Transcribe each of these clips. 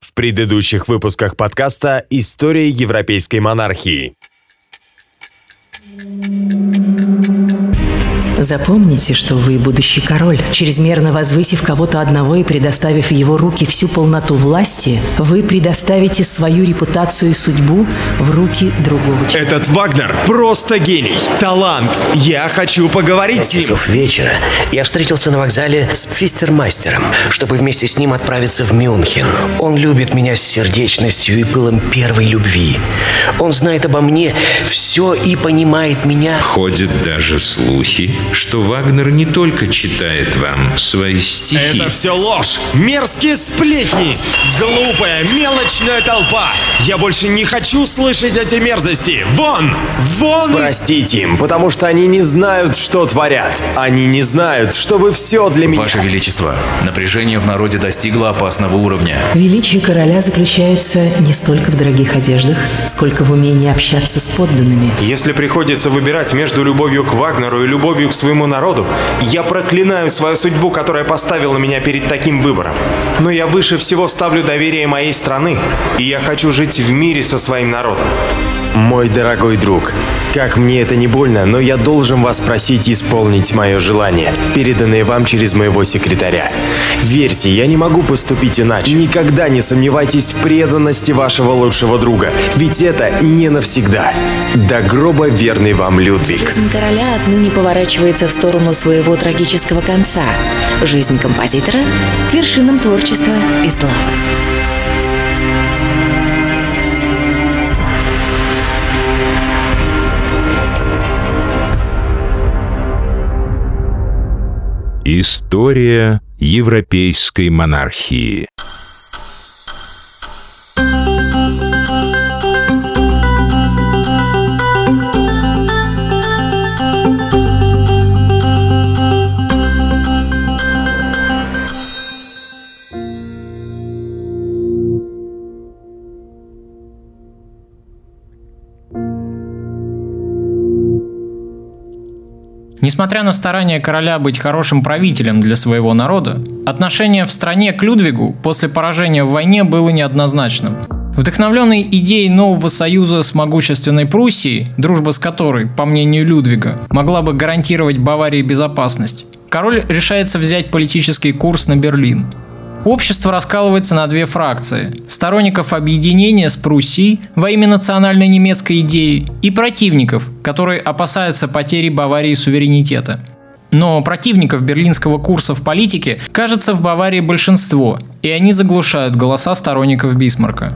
В предыдущих выпусках подкаста «История европейской монархии». Запомните, что вы будущий король. Чрезмерно возвысив кого-то одного и предоставив в его руки всю полноту власти, вы предоставите свою репутацию и судьбу в руки другого человека. Этот Вагнер просто гений, талант. Я хочу поговорить с ним. часов вечера я встретился на вокзале с Пфистермастером, чтобы вместе с ним отправиться в Мюнхен. Он любит меня с сердечностью и пылом первой любви. Он знает обо мне все и понимает меня. Ходят даже слухи, что Вагнер не только читает вам свои стихи. Это все ложь, мерзкие сплетни, глупая, мелочная толпа. Я больше не хочу слышать эти мерзости. Вон, вон! Простите им, потому что они не знают, что творят. Они не знают, что вы все для меня. Ваше Величество, напряжение в народе достигло опасного уровня. Величие короля заключается не столько в дорогих одеждах, сколько в умении общаться с подданными. Если приходится выбирать между любовью к Вагнеру и любовью к своему народу, я проклинаю свою судьбу, которая поставила меня перед таким выбором. Но я выше всего ставлю доверие моей страны, и я хочу жить в мире со своим народом. Мой дорогой друг, как мне это не больно, но я должен вас просить исполнить мое желание, переданное вам через моего секретаря. Верьте, я не могу поступить иначе. Никогда не сомневайтесь в преданности вашего лучшего друга, ведь это не навсегда. До гроба верный вам Людвиг. Жизнь короля отныне поворачивается в сторону своего трагического конца. Жизнь композитора к вершинам творчества и славы. История европейской монархии. Несмотря на старания короля быть хорошим правителем для своего народа, отношение в стране к Людвигу после поражения в войне было неоднозначным. Вдохновленный идеей нового союза с могущественной Пруссией, дружба с которой, по мнению Людвига, могла бы гарантировать Баварии безопасность, король решается взять политический курс на Берлин. Общество раскалывается на две фракции – сторонников объединения с Пруссией во имя национальной немецкой идеи и противников, которые опасаются потери Баварии суверенитета. Но противников берлинского курса в политике кажется в Баварии большинство, и они заглушают голоса сторонников Бисмарка.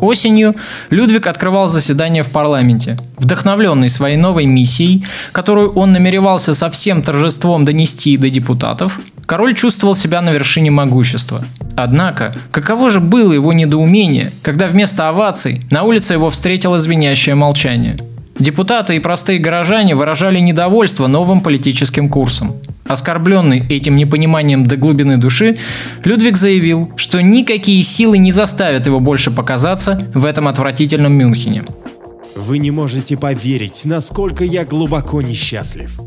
Осенью Людвиг открывал заседание в парламенте. Вдохновленный своей новой миссией, которую он намеревался со всем торжеством донести до депутатов, король чувствовал себя на вершине могущества. Однако, каково же было его недоумение, когда вместо оваций на улице его встретило звенящее молчание. Депутаты и простые горожане выражали недовольство новым политическим курсом. Оскорбленный этим непониманием до глубины души, Людвиг заявил, что никакие силы не заставят его больше показаться в этом отвратительном Мюнхене. Вы не можете поверить, насколько я глубоко несчастлив.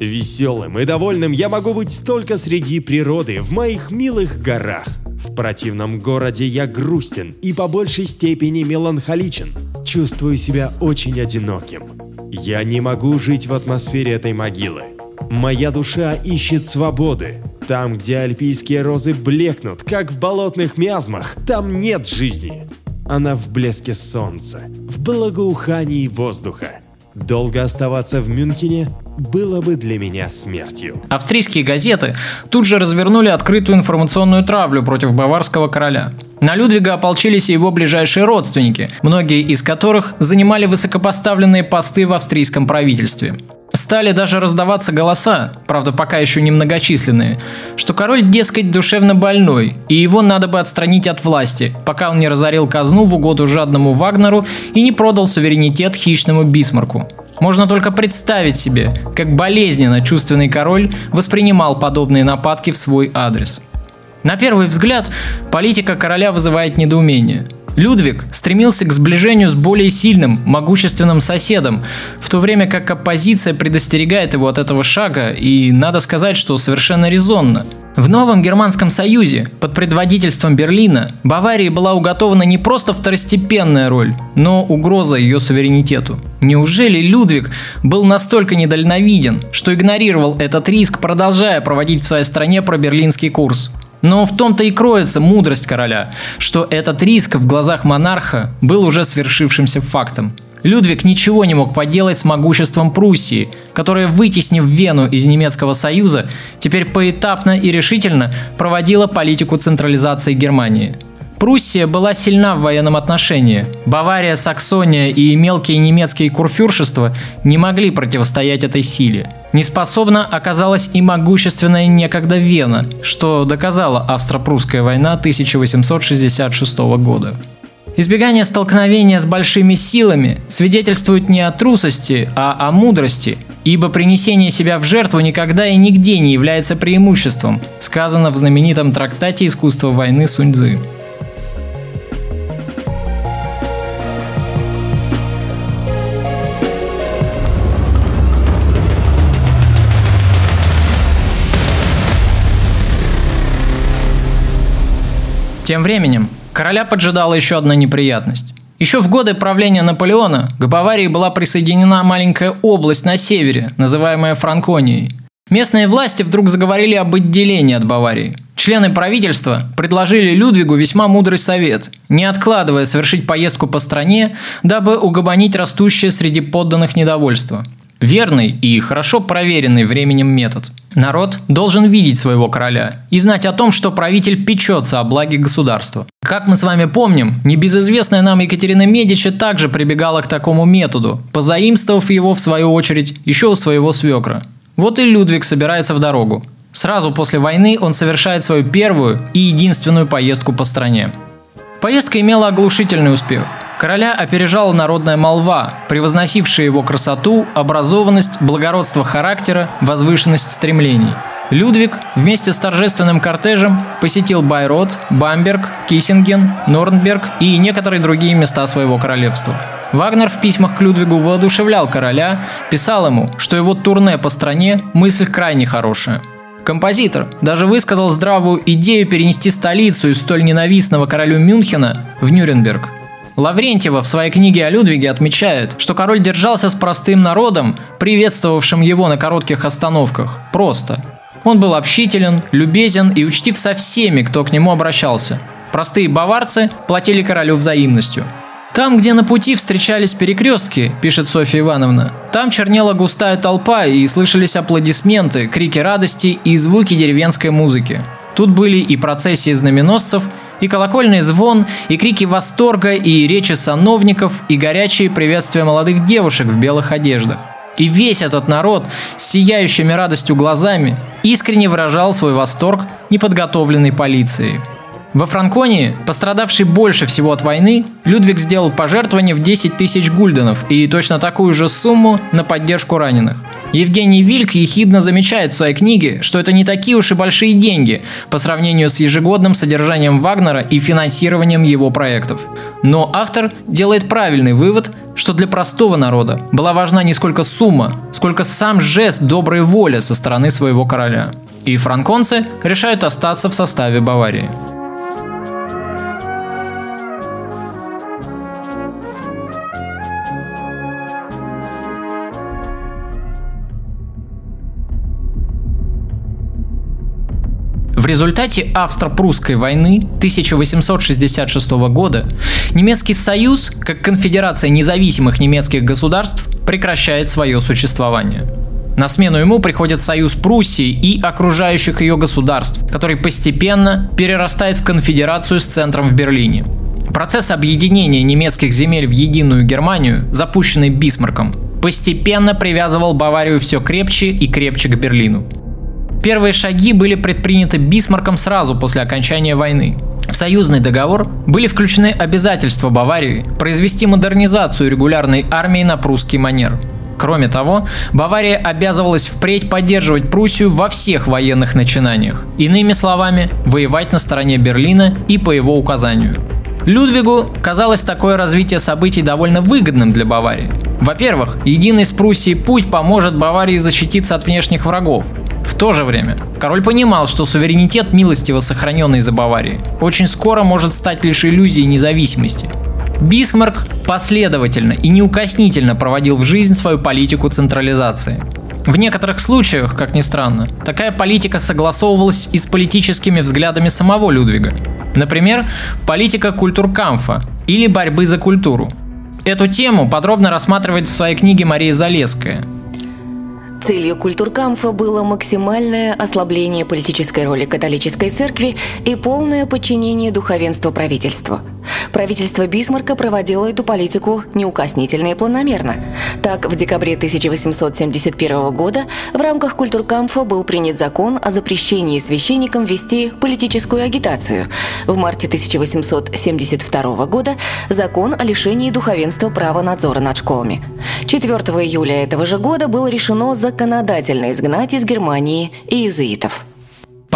Веселым и довольным я могу быть только среди природы, в моих милых горах. В противном городе я грустен и по большей степени меланхоличен. Чувствую себя очень одиноким. Я не могу жить в атмосфере этой могилы. Моя душа ищет свободы. Там, где альпийские розы блекнут, как в болотных миазмах, там нет жизни. Она в блеске солнца, в благоухании воздуха. Долго оставаться в Мюнхене было бы для меня смертью. Австрийские газеты тут же развернули открытую информационную травлю против баварского короля. На Людвига ополчились и его ближайшие родственники, многие из которых занимали высокопоставленные посты в австрийском правительстве. Стали даже раздаваться голоса, правда пока еще немногочисленные, что король, дескать, душевно больной, и его надо бы отстранить от власти, пока он не разорил казну в угоду жадному Вагнеру и не продал суверенитет хищному Бисмарку. Можно только представить себе, как болезненно чувственный король воспринимал подобные нападки в свой адрес. На первый взгляд, политика короля вызывает недоумение. Людвиг стремился к сближению с более сильным, могущественным соседом, в то время как оппозиция предостерегает его от этого шага, и надо сказать, что совершенно резонно. В новом Германском Союзе под предводительством Берлина Баварии была уготована не просто второстепенная роль, но угроза ее суверенитету. Неужели Людвиг был настолько недальновиден, что игнорировал этот риск, продолжая проводить в своей стране проберлинский курс? Но в том-то и кроется мудрость короля, что этот риск в глазах монарха был уже свершившимся фактом. Людвиг ничего не мог поделать с могуществом Пруссии, которая, вытеснив Вену из немецкого союза, теперь поэтапно и решительно проводила политику централизации Германии. Пруссия была сильна в военном отношении. Бавария, Саксония и мелкие немецкие курфюршества не могли противостоять этой силе. Неспособна оказалась и могущественная некогда Вена, что доказала Австро-Прусская война 1866 года. Избегание столкновения с большими силами свидетельствует не о трусости, а о мудрости, ибо принесение себя в жертву никогда и нигде не является преимуществом, сказано в знаменитом трактате «Искусство войны» Суньцзы. Тем временем, короля поджидала еще одна неприятность. Еще в годы правления Наполеона к Баварии была присоединена маленькая область на севере, называемая Франконией. Местные власти вдруг заговорили об отделении от Баварии. Члены правительства предложили Людвигу весьма мудрый совет, не откладывая совершить поездку по стране, дабы угомонить растущее среди подданных недовольство – Верный и хорошо проверенный временем метод. Народ должен видеть своего короля и знать о том, что правитель печется о благе государства. Как мы с вами помним, небезызвестная нам Екатерина Медичи также прибегала к такому методу, позаимствовав его в свою очередь еще у своего свекра. Вот и Людвиг собирается в дорогу. Сразу после войны он совершает свою первую и единственную поездку по стране. Поездка имела оглушительный успех – Короля опережала народная молва, превозносившая его красоту, образованность, благородство характера, возвышенность стремлений. Людвиг вместе с торжественным кортежем посетил Байрот, Бамберг, Киссинген, Норнберг и некоторые другие места своего королевства. Вагнер в письмах к Людвигу воодушевлял короля, писал ему, что его турне по стране – мысль крайне хорошая. Композитор даже высказал здравую идею перенести столицу из столь ненавистного королю Мюнхена в Нюрнберг. Лаврентьева в своей книге о Людвиге отмечает, что король держался с простым народом, приветствовавшим его на коротких остановках. Просто. Он был общителен, любезен и учтив со всеми, кто к нему обращался. Простые баварцы платили королю взаимностью. Там, где на пути встречались перекрестки, пишет Софья Ивановна, там чернела густая толпа и слышались аплодисменты, крики радости и звуки деревенской музыки. Тут были и процессии знаменосцев, и колокольный звон, и крики восторга, и речи сановников, и горячие приветствия молодых девушек в белых одеждах. И весь этот народ с сияющими радостью глазами искренне выражал свой восторг неподготовленной полицией. Во Франконии, пострадавшей больше всего от войны, Людвиг сделал пожертвование в 10 тысяч гульденов и точно такую же сумму на поддержку раненых – Евгений Вильк ехидно замечает в своей книге, что это не такие уж и большие деньги по сравнению с ежегодным содержанием Вагнера и финансированием его проектов. Но автор делает правильный вывод, что для простого народа была важна не сколько сумма, сколько сам жест доброй воли со стороны своего короля. И франконцы решают остаться в составе Баварии. Результате Австро-Прусской войны 1866 года Немецкий Союз, как конфедерация независимых немецких государств, прекращает свое существование. На смену ему приходит союз Пруссии и окружающих ее государств, который постепенно перерастает в конфедерацию с центром в Берлине. Процесс объединения немецких земель в единую Германию, запущенный Бисмарком, постепенно привязывал Баварию все крепче и крепче к Берлину. Первые шаги были предприняты Бисмарком сразу после окончания войны. В союзный договор были включены обязательства Баварии произвести модернизацию регулярной армии на прусский манер. Кроме того, Бавария обязывалась впредь поддерживать Пруссию во всех военных начинаниях. Иными словами, воевать на стороне Берлина и по его указанию. Людвигу казалось такое развитие событий довольно выгодным для Баварии. Во-первых, единый с Пруссией путь поможет Баварии защититься от внешних врагов. В то же время, король понимал, что суверенитет милостиво сохраненный за Баварией очень скоро может стать лишь иллюзией независимости. Бисмарк последовательно и неукоснительно проводил в жизнь свою политику централизации. В некоторых случаях, как ни странно, такая политика согласовывалась и с политическими взглядами самого Людвига. Например, политика культуркамфа или борьбы за культуру. Эту тему подробно рассматривает в своей книге Мария Залеская – Целью культуркамфа было максимальное ослабление политической роли католической церкви и полное подчинение духовенства правительству. Правительство Бисмарка проводило эту политику неукоснительно и планомерно. Так, в декабре 1871 года в рамках культуркамфа был принят закон о запрещении священникам вести политическую агитацию. В марте 1872 года закон о лишении духовенства права надзора над школами. 4 июля этого же года было решено законодательно изгнать из Германии иезуитов.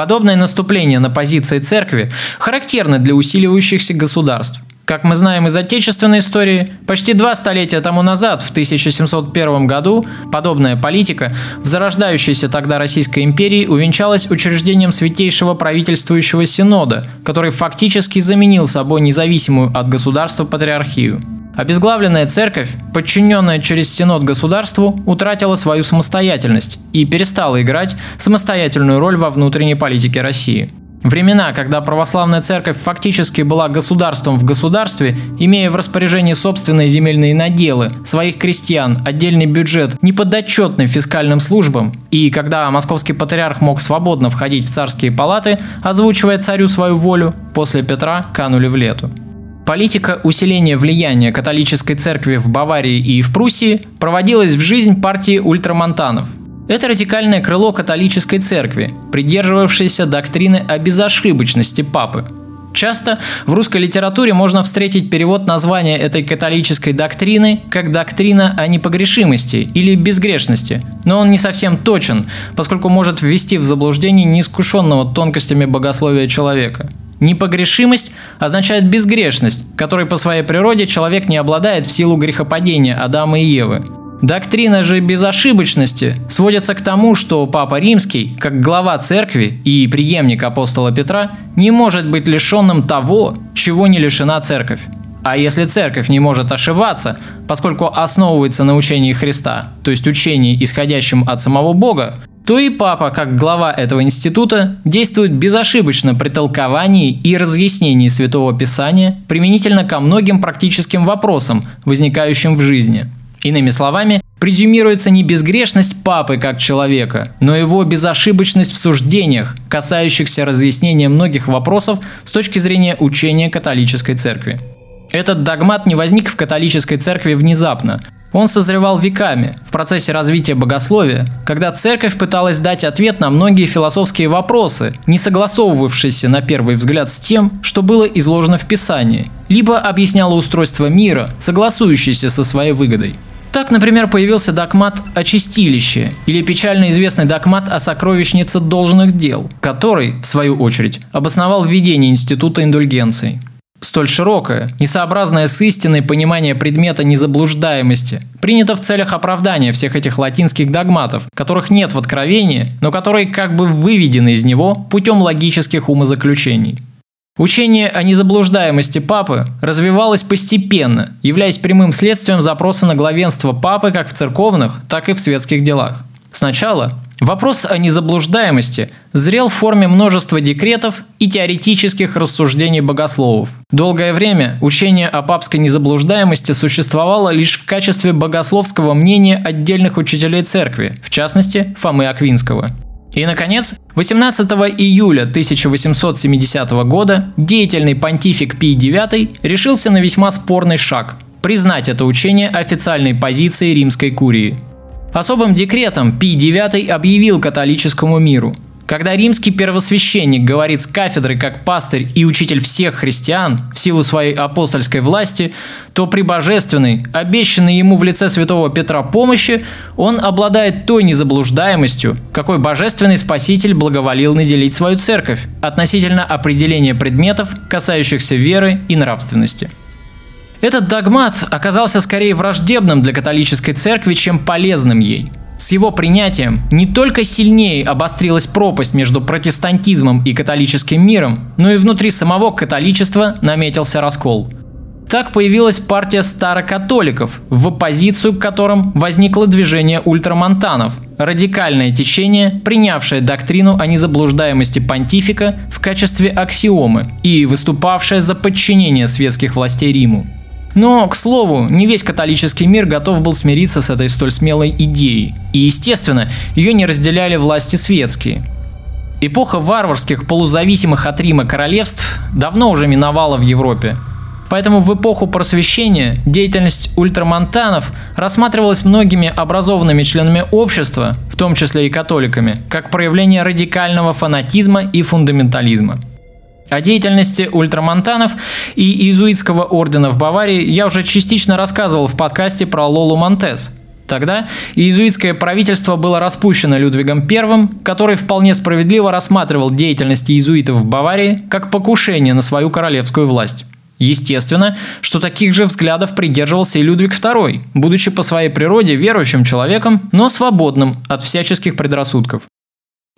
Подобное наступление на позиции церкви характерно для усиливающихся государств. Как мы знаем из отечественной истории, почти два столетия тому назад, в 1701 году, подобная политика в зарождающейся тогда Российской империи увенчалась учреждением Святейшего правительствующего синода, который фактически заменил собой независимую от государства патриархию. Обезглавленная церковь, подчиненная через Синод государству, утратила свою самостоятельность и перестала играть самостоятельную роль во внутренней политике России. Времена, когда православная церковь фактически была государством в государстве, имея в распоряжении собственные земельные наделы, своих крестьян, отдельный бюджет, неподотчетный фискальным службам, и когда московский патриарх мог свободно входить в царские палаты, озвучивая царю свою волю, после Петра канули в лету. Политика усиления влияния католической церкви в Баварии и в Пруссии проводилась в жизнь партии ультрамонтанов. Это радикальное крыло католической церкви, придерживавшееся доктрины о безошибочности папы. Часто в русской литературе можно встретить перевод названия этой католической доктрины как доктрина о непогрешимости или безгрешности, но он не совсем точен, поскольку может ввести в заблуждение неискушенного тонкостями богословия человека – Непогрешимость означает безгрешность, которой по своей природе человек не обладает в силу грехопадения Адама и Евы. Доктрина же безошибочности сводится к тому, что Папа Римский, как глава церкви и преемник апостола Петра, не может быть лишенным того, чего не лишена церковь. А если церковь не может ошибаться, поскольку основывается на учении Христа, то есть учении, исходящем от самого Бога, то и папа, как глава этого института, действует безошибочно при толковании и разъяснении Святого Писания применительно ко многим практическим вопросам, возникающим в жизни. Иными словами, презюмируется не безгрешность папы как человека, но его безошибочность в суждениях, касающихся разъяснения многих вопросов с точки зрения учения католической церкви. Этот догмат не возник в католической церкви внезапно – он созревал веками в процессе развития богословия, когда церковь пыталась дать ответ на многие философские вопросы, не согласовывавшиеся на первый взгляд с тем, что было изложено в Писании, либо объясняла устройство мира, согласующееся со своей выгодой. Так, например, появился догмат о чистилище или печально известный догмат о сокровищнице должных дел, который, в свою очередь, обосновал введение института индульгенций. Столь широкое, несообразное с истиной понимание предмета незаблуждаемости принято в целях оправдания всех этих латинских догматов, которых нет в Откровении, но которые как бы выведены из него путем логических умозаключений. Учение о незаблуждаемости папы развивалось постепенно, являясь прямым следствием запроса на главенство папы как в церковных, так и в светских делах. Сначала вопрос о незаблуждаемости зрел в форме множества декретов и теоретических рассуждений богословов. Долгое время учение о папской незаблуждаемости существовало лишь в качестве богословского мнения отдельных учителей церкви, в частности Фомы Аквинского. И, наконец, 18 июля 1870 года деятельный понтифик Пий IX решился на весьма спорный шаг – признать это учение официальной позицией римской курии – Особым декретом Пий IX объявил католическому миру Когда римский первосвященник говорит с кафедры как пастырь и учитель всех христиан в силу своей апостольской власти, то при божественной, обещанной ему в лице святого Петра помощи, он обладает той незаблуждаемостью, какой божественный спаситель благоволил наделить свою церковь относительно определения предметов, касающихся веры и нравственности. Этот догмат оказался скорее враждебным для католической церкви, чем полезным ей – с его принятием не только сильнее обострилась пропасть между протестантизмом и католическим миром, но и внутри самого католичества наметился раскол. Так появилась партия старокатоликов, в оппозицию к которым возникло движение ультрамонтанов, радикальное течение, принявшее доктрину о незаблуждаемости понтифика в качестве аксиомы и выступавшее за подчинение светских властей Риму. Но, к слову, не весь католический мир готов был смириться с этой столь смелой идеей. И, естественно, ее не разделяли власти светские. Эпоха варварских, полузависимых от Рима королевств давно уже миновала в Европе. Поэтому в эпоху просвещения деятельность ультрамонтанов рассматривалась многими образованными членами общества, в том числе и католиками, как проявление радикального фанатизма и фундаментализма – о деятельности ультрамонтанов и иезуитского ордена в Баварии я уже частично рассказывал в подкасте про Лолу Монтес. Тогда иезуитское правительство было распущено Людвигом I, который вполне справедливо рассматривал деятельность иезуитов в Баварии как покушение на свою королевскую власть. Естественно, что таких же взглядов придерживался и Людвиг II, будучи по своей природе верующим человеком, но свободным от всяческих предрассудков.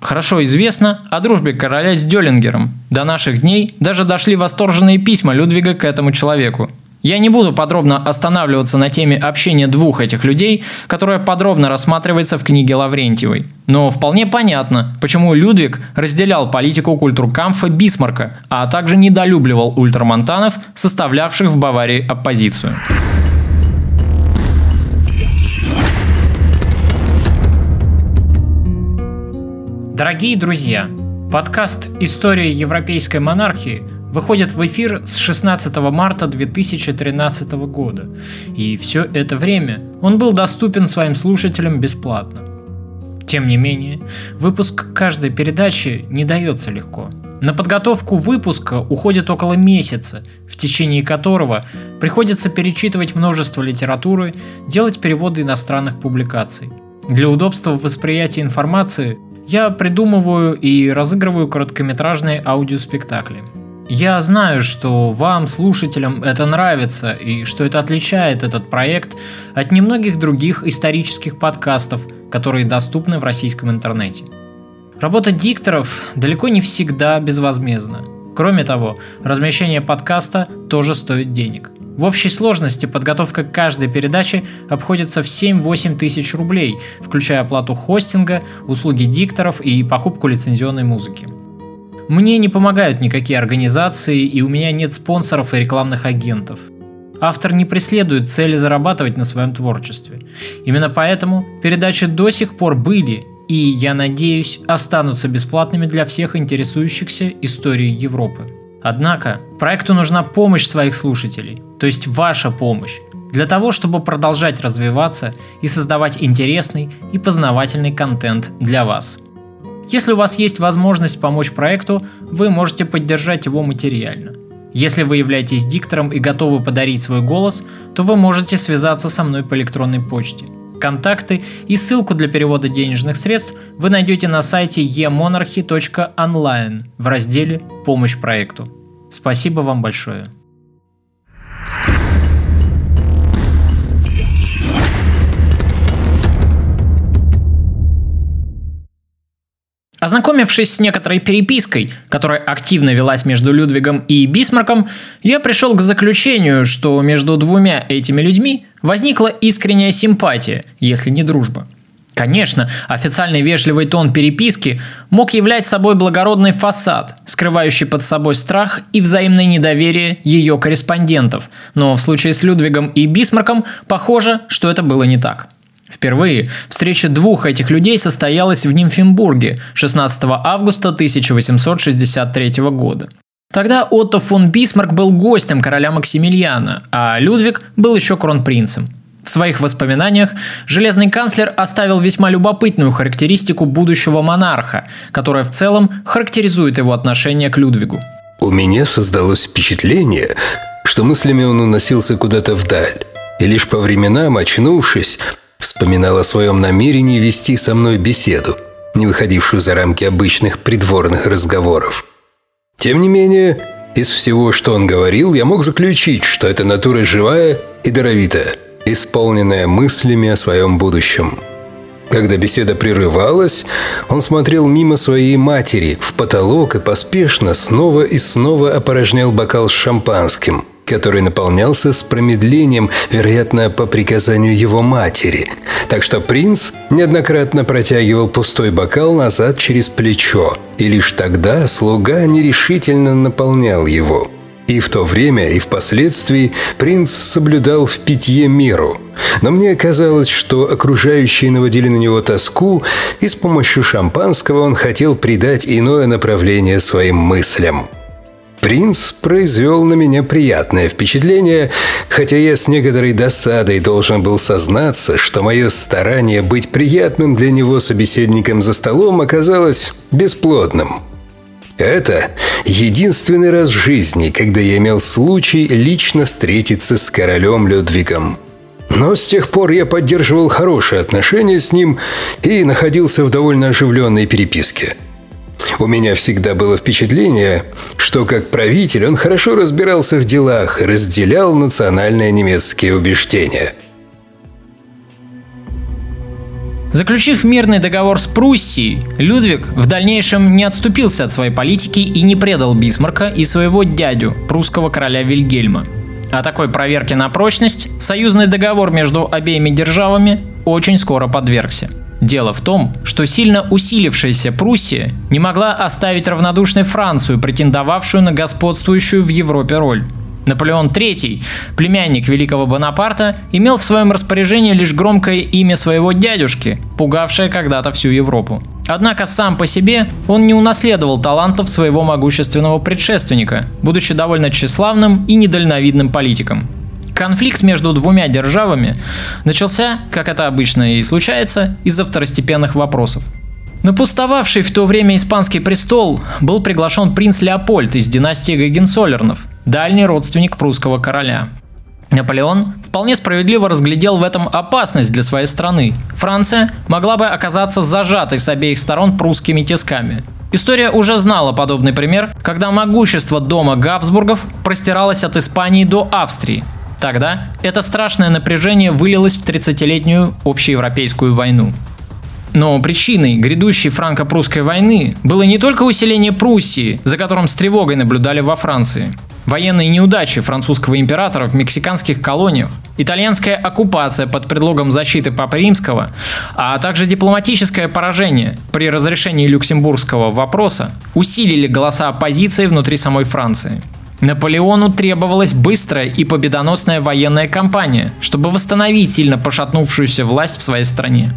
Хорошо известно о дружбе короля с Дёлингером. До наших дней даже дошли восторженные письма Людвига к этому человеку. Я не буду подробно останавливаться на теме общения двух этих людей, которая подробно рассматривается в книге Лаврентьевой. Но вполне понятно, почему Людвиг разделял политику культуркамфа Бисмарка, а также недолюбливал ультрамонтанов, составлявших в Баварии оппозицию. Дорогие друзья, подкаст «История европейской монархии» выходит в эфир с 16 марта 2013 года, и все это время он был доступен своим слушателям бесплатно. Тем не менее, выпуск каждой передачи не дается легко. На подготовку выпуска уходит около месяца, в течение которого приходится перечитывать множество литературы, делать переводы иностранных публикаций. Для удобства восприятия информации я придумываю и разыгрываю короткометражные аудиоспектакли. Я знаю, что вам, слушателям, это нравится и что это отличает этот проект от немногих других исторических подкастов, которые доступны в российском интернете. Работа дикторов далеко не всегда безвозмездна. Кроме того, размещение подкаста тоже стоит денег – в общей сложности подготовка каждой передачи обходится в 7-8 тысяч рублей, включая оплату хостинга, услуги дикторов и покупку лицензионной музыки. Мне не помогают никакие организации, и у меня нет спонсоров и рекламных агентов. Автор не преследует цели зарабатывать на своем творчестве. Именно поэтому передачи до сих пор были и, я надеюсь, останутся бесплатными для всех интересующихся историей Европы. Однако проекту нужна помощь своих слушателей, то есть ваша помощь, для того, чтобы продолжать развиваться и создавать интересный и познавательный контент для вас. Если у вас есть возможность помочь проекту, вы можете поддержать его материально. Если вы являетесь диктором и готовы подарить свой голос, то вы можете связаться со мной по электронной почте. Контакты и ссылку для перевода денежных средств вы найдете на сайте emonarchy.online в разделе «Помощь проекту». Спасибо вам большое. Ознакомившись с некоторой перепиской, которая активно велась между Людвигом и Бисмарком, я пришел к заключению, что между двумя этими людьми возникла искренняя симпатия, если не дружба. Конечно, официальный вежливый тон переписки мог являть собой благородный фасад, скрывающий под собой страх и взаимное недоверие ее корреспондентов, но в случае с Людвигом и Бисмарком похоже, что это было не так. Впервые встреча двух этих людей состоялась в Нимфенбурге 16 августа 1863 года. Тогда Отто фон Бисмарк был гостем короля Максимилиана, а Людвиг был еще кронпринцем – В своих воспоминаниях железный канцлер оставил весьма любопытную характеристику будущего монарха, которая в целом характеризует его отношение к Людвигу. У меня создалось впечатление, что мыслями он уносился куда-то вдаль, и лишь по временам, очнувшись, вспоминал о своем намерении вести со мной беседу, не выходившую за рамки обычных придворных разговоров. Тем не менее, из всего, что он говорил, я мог заключить, что эта натура живая и даровитая – исполненная мыслями о своем будущем. Когда беседа прерывалась, он смотрел мимо своей матери в потолок и поспешно снова и снова опорожнял бокал с шампанским, который наполнялся с промедлением, вероятно, по приказанию его матери. Так что принц неоднократно протягивал пустой бокал назад через плечо, и лишь тогда слуга нерешительно наполнял его – и в то время, и впоследствии принц соблюдал в питье меру. Но мне казалось, что окружающие наводили на него тоску, и с помощью шампанского он хотел придать иное направление своим мыслям. Принц произвел на меня приятное впечатление, хотя я с некоторой досадой должен был сознаться, что мое старание быть приятным для него собеседником за столом оказалось бесплодным. Это единственный раз в жизни, когда я имел случай лично встретиться с королем Людвигом. Но с тех пор я поддерживал хорошие отношения с ним и находился в довольно оживленной переписке. У меня всегда было впечатление, что как правитель он хорошо разбирался в делах и разделял национальные немецкие убеждения – Заключив мирный договор с Пруссией, Людвиг в дальнейшем не отступился от своей политики и не предал Бисмарка и своего дядю, прусского короля Вильгельма. О такой проверке на прочность союзный договор между обеими державами очень скоро подвергся. Дело в том, что сильно усилившаяся Пруссия не могла оставить равнодушной Францию, претендовавшую на господствующую в Европе роль. Наполеон III, племянник великого Бонапарта, имел в своем распоряжении лишь громкое имя своего дядюшки, пугавшее когда-то всю Европу. Однако сам по себе он не унаследовал талантов своего могущественного предшественника, будучи довольно тщеславным и недальновидным политиком. Конфликт между двумя державами начался, как это обычно и случается, из-за второстепенных вопросов. На пустовавший в то время испанский престол был приглашен принц Леопольд из династии Гагенцоллернов, дальний родственник прусского короля. Наполеон вполне справедливо разглядел в этом опасность для своей страны. Франция могла бы оказаться зажатой с обеих сторон прусскими тисками. История уже знала подобный пример, когда могущество дома Габсбургов простиралось от Испании до Австрии. Тогда это страшное напряжение вылилось в 30-летнюю общеевропейскую войну. Но причиной грядущей франко-прусской войны было не только усиление Пруссии, за которым с тревогой наблюдали во Франции. Военные неудачи французского императора в мексиканских колониях, итальянская оккупация под предлогом защиты Папы Римского, а также дипломатическое поражение при разрешении люксембургского вопроса усилили голоса оппозиции внутри самой Франции. Наполеону требовалась быстрая и победоносная военная кампания, чтобы восстановить сильно пошатнувшуюся власть в своей стране.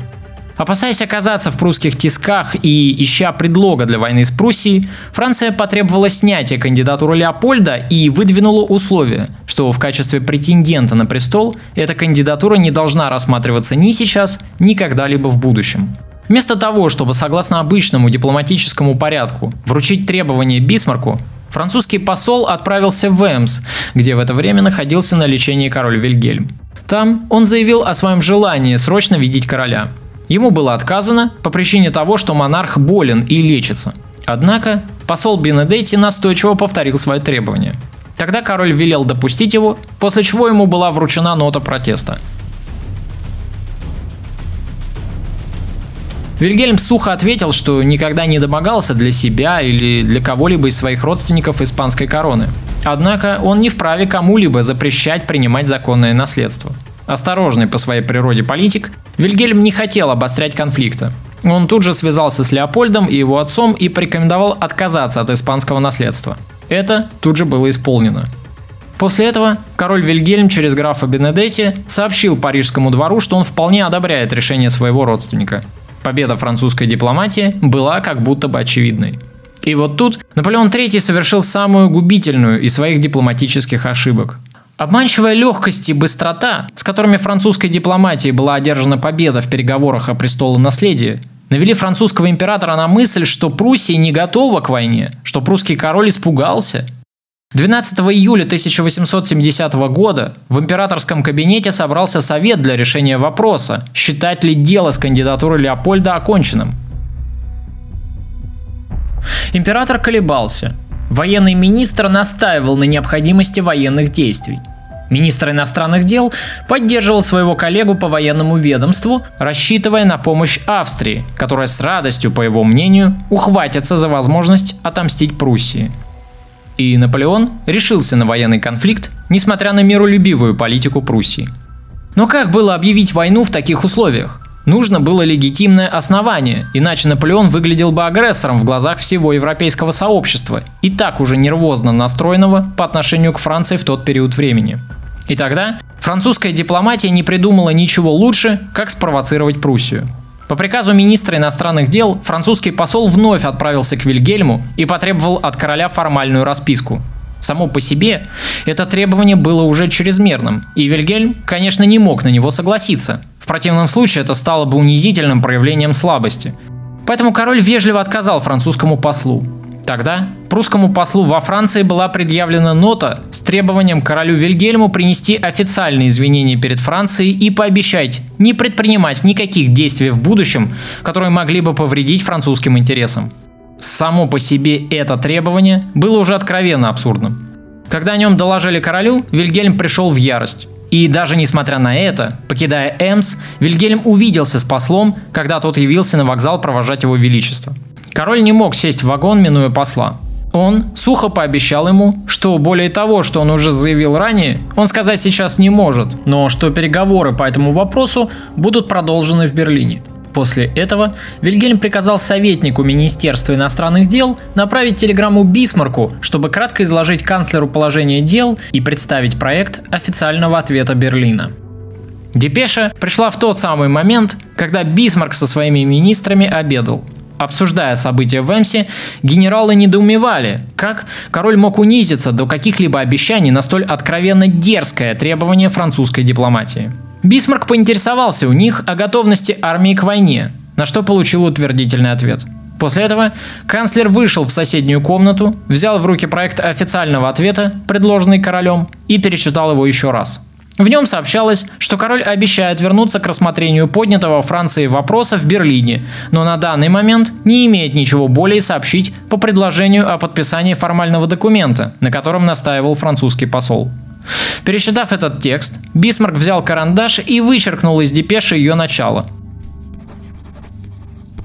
Опасаясь оказаться в прусских тисках и ища предлога для войны с Пруссией, Франция потребовала снятия кандидатуры Леопольда и выдвинула условие, что в качестве претендента на престол эта кандидатура не должна рассматриваться ни сейчас, ни когда-либо в будущем. Вместо того, чтобы согласно обычному дипломатическому порядку вручить требования Бисмарку, французский посол отправился в Эмс, где в это время находился на лечении король Вильгельм. Там он заявил о своем желании срочно видеть короля – Ему было отказано по причине того, что монарх болен и лечится. Однако посол Бенедетти настойчиво повторил свое требование. Тогда король велел допустить его, после чего ему была вручена нота протеста. Вильгельм сухо ответил, что никогда не домогался для себя или для кого-либо из своих родственников испанской короны. Однако он не вправе кому-либо запрещать принимать законное наследство. Осторожный по своей природе политик, Вильгельм не хотел обострять конфликта. Он тут же связался с Леопольдом и его отцом и порекомендовал отказаться от испанского наследства. Это тут же было исполнено. После этого король Вильгельм через графа Бенедетти сообщил парижскому двору, что он вполне одобряет решение своего родственника. Победа французской дипломатии была как будто бы очевидной. И вот тут Наполеон III совершил самую губительную из своих дипломатических ошибок. Обманчивая легкость и быстрота, с которыми французской дипломатии была одержана победа в переговорах о престолонаследии, навели французского императора на мысль, что Пруссия не готова к войне, что прусский король испугался. 12 июля 1870 года в императорском кабинете собрался совет для решения вопроса, считать ли дело с кандидатурой Леопольда оконченным. Император колебался – Военный министр настаивал на необходимости военных действий. Министр иностранных дел поддерживал своего коллегу по военному ведомству, рассчитывая на помощь Австрии, которая с радостью, по его мнению, ухватится за возможность отомстить Пруссии. И Наполеон решился на военный конфликт, несмотря на миролюбивую политику Пруссии. Но как было объявить войну в таких условиях? Нужно было легитимное основание, иначе Наполеон выглядел бы агрессором в глазах всего европейского сообщества, и так уже нервозно настроенного по отношению к Франции в тот период времени. И тогда французская дипломатия не придумала ничего лучше, как спровоцировать Пруссию. По приказу министра иностранных дел французский посол вновь отправился к Вильгельму и потребовал от короля формальную расписку. Само по себе это требование было уже чрезмерным, и Вильгельм, конечно, не мог на него согласиться – в противном случае это стало бы унизительным проявлением слабости. Поэтому король вежливо отказал французскому послу. Тогда прусскому послу во Франции была предъявлена нота с требованием королю Вильгельму принести официальные извинения перед Францией и пообещать не предпринимать никаких действий в будущем, которые могли бы повредить французским интересам. Само по себе это требование было уже откровенно абсурдным. Когда о нем доложили королю, Вильгельм пришел в ярость. И даже несмотря на это, покидая Эмс, Вильгельм увиделся с послом, когда тот явился на вокзал провожать его величество. Король не мог сесть в вагон, минуя посла. Он сухо пообещал ему, что более того, что он уже заявил ранее, он сказать сейчас не может, но что переговоры по этому вопросу будут продолжены в Берлине – После этого Вильгельм приказал советнику Министерства иностранных дел направить телеграмму Бисмарку, чтобы кратко изложить канцлеру положение дел и представить проект официального ответа Берлина. Депеша пришла в тот самый момент, когда Бисмарк со своими министрами обедал. Обсуждая события в Эмсе, генералы недоумевали, как король мог унизиться до каких-либо обещаний на столь откровенно дерзкое требование французской дипломатии. Бисмарк поинтересовался у них о готовности армии к войне, на что получил утвердительный ответ. После этого канцлер вышел в соседнюю комнату, взял в руки проект официального ответа, предложенный королем, и перечитал его еще раз. В нем сообщалось, что король обещает вернуться к рассмотрению поднятого Франции вопроса в Берлине, но на данный момент не имеет ничего более сообщить по предложению о подписании формального документа, на котором настаивал французский посол. Перечитав этот текст, Бисмарк взял карандаш и вычеркнул из депеши ее начало.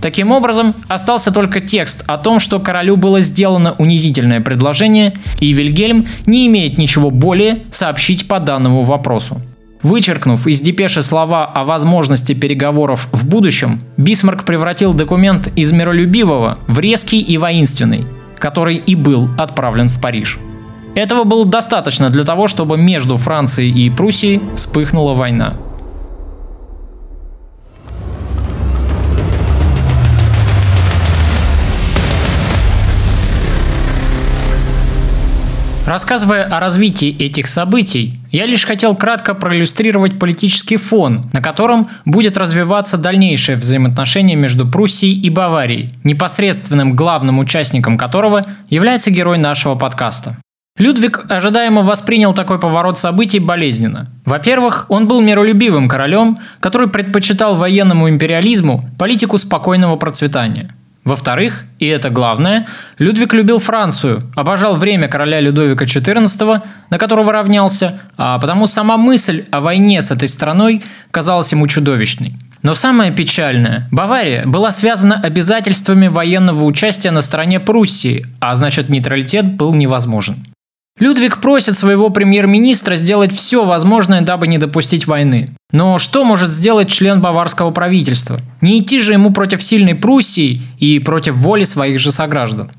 Таким образом, остался только текст о том, что королю было сделано унизительное предложение, и Вильгельм не имеет ничего более сообщить по данному вопросу. Вычеркнув из депеши слова о возможности переговоров в будущем, Бисмарк превратил документ из миролюбивого в резкий и воинственный, который и был отправлен в Париж. Этого было достаточно для того, чтобы между Францией и Пруссией вспыхнула война. Рассказывая о развитии этих событий, я лишь хотел кратко проиллюстрировать политический фон, на котором будет развиваться дальнейшее взаимоотношение между Пруссией и Баварией, непосредственным главным участником которого является герой нашего подкаста. Людвиг ожидаемо воспринял такой поворот событий болезненно. Во-первых, он был миролюбивым королем, который предпочитал военному империализму политику спокойного процветания. Во-вторых, и это главное, Людвиг любил Францию, обожал время короля Людовика XIV, на которого равнялся, а потому сама мысль о войне с этой страной казалась ему чудовищной. Но самое печальное, Бавария была связана обязательствами военного участия на стороне Пруссии, а значит нейтралитет был невозможен. Людвиг просит своего премьер-министра сделать все возможное, дабы не допустить войны. Но что может сделать член баварского правительства? Не идти же ему против сильной Пруссии и против воли своих же сограждан.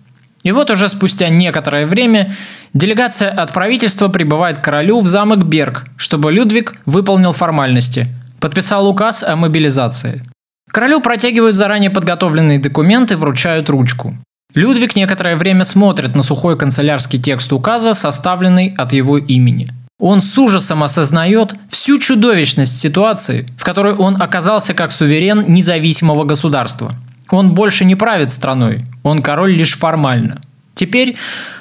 И вот уже спустя некоторое время делегация от правительства прибывает к королю в замок Берг, чтобы Людвиг выполнил формальности, подписал указ о мобилизации. Королю протягивают заранее подготовленные документы, вручают ручку. Людвиг некоторое время смотрит на сухой канцелярский текст указа, составленный от его имени. Он с ужасом осознает всю чудовищность ситуации, в которой он оказался как суверен независимого государства. Он больше не правит страной, он король лишь формально. Теперь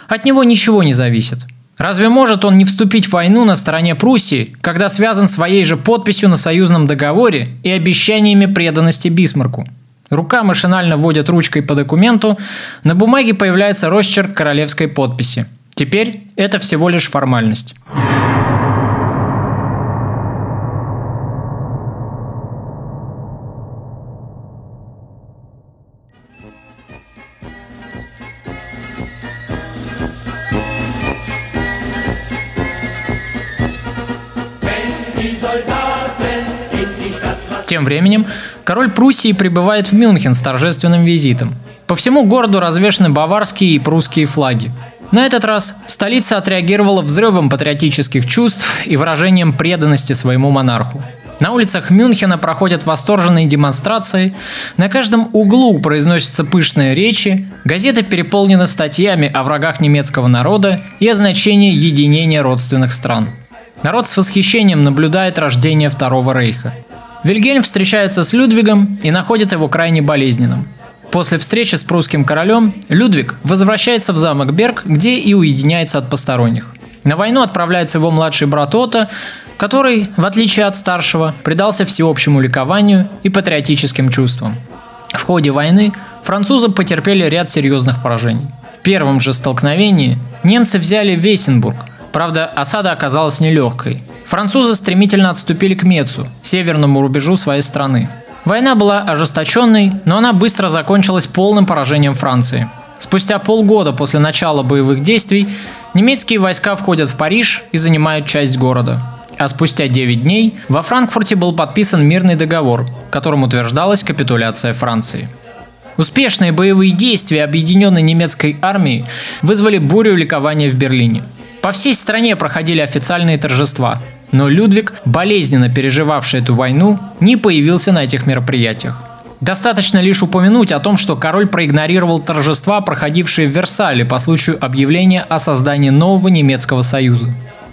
от него ничего не зависит. Разве может он не вступить в войну на стороне Пруссии, когда связан своей же подписью на союзном договоре и обещаниями преданности Бисмарку? Рука машинально вводит ручкой по документу, на бумаге появляется росчерк королевской подписи. Теперь это всего лишь формальность. Тем временем король Пруссии прибывает в Мюнхен с торжественным визитом. По всему городу развешаны баварские и прусские флаги. На этот раз столица отреагировала взрывом патриотических чувств и выражением преданности своему монарху. На улицах Мюнхена проходят восторженные демонстрации, на каждом углу произносятся пышные речи, газеты переполнены статьями о врагах немецкого народа и о значении единения родственных стран. Народ с восхищением наблюдает рождение Второго Рейха – Вильгельм встречается с Людвигом и находит его крайне болезненным. После встречи с прусским королем Людвиг возвращается в замок Берг, где и уединяется от посторонних. На войну отправляется его младший брат Ота, который, в отличие от старшего, предался всеобщему ликованию и патриотическим чувствам. В ходе войны французы потерпели ряд серьезных поражений. В первом же столкновении немцы взяли Вейсенбург, правда осада оказалась нелегкой – Французы стремительно отступили к Мецу, северному рубежу своей страны. Война была ожесточенной, но она быстро закончилась полным поражением Франции. Спустя полгода после начала боевых действий немецкие войска входят в Париж и занимают часть города. А спустя 9 дней во Франкфурте был подписан мирный договор, которым утверждалась капитуляция Франции. Успешные боевые действия объединенной немецкой армии вызвали бурю ликования в Берлине. По всей стране проходили официальные торжества. Но Людвиг, болезненно переживавший эту войну, не появился на этих мероприятиях. Достаточно лишь упомянуть о том, что король проигнорировал торжества, проходившие в Версале по случаю объявления о создании нового немецкого союза.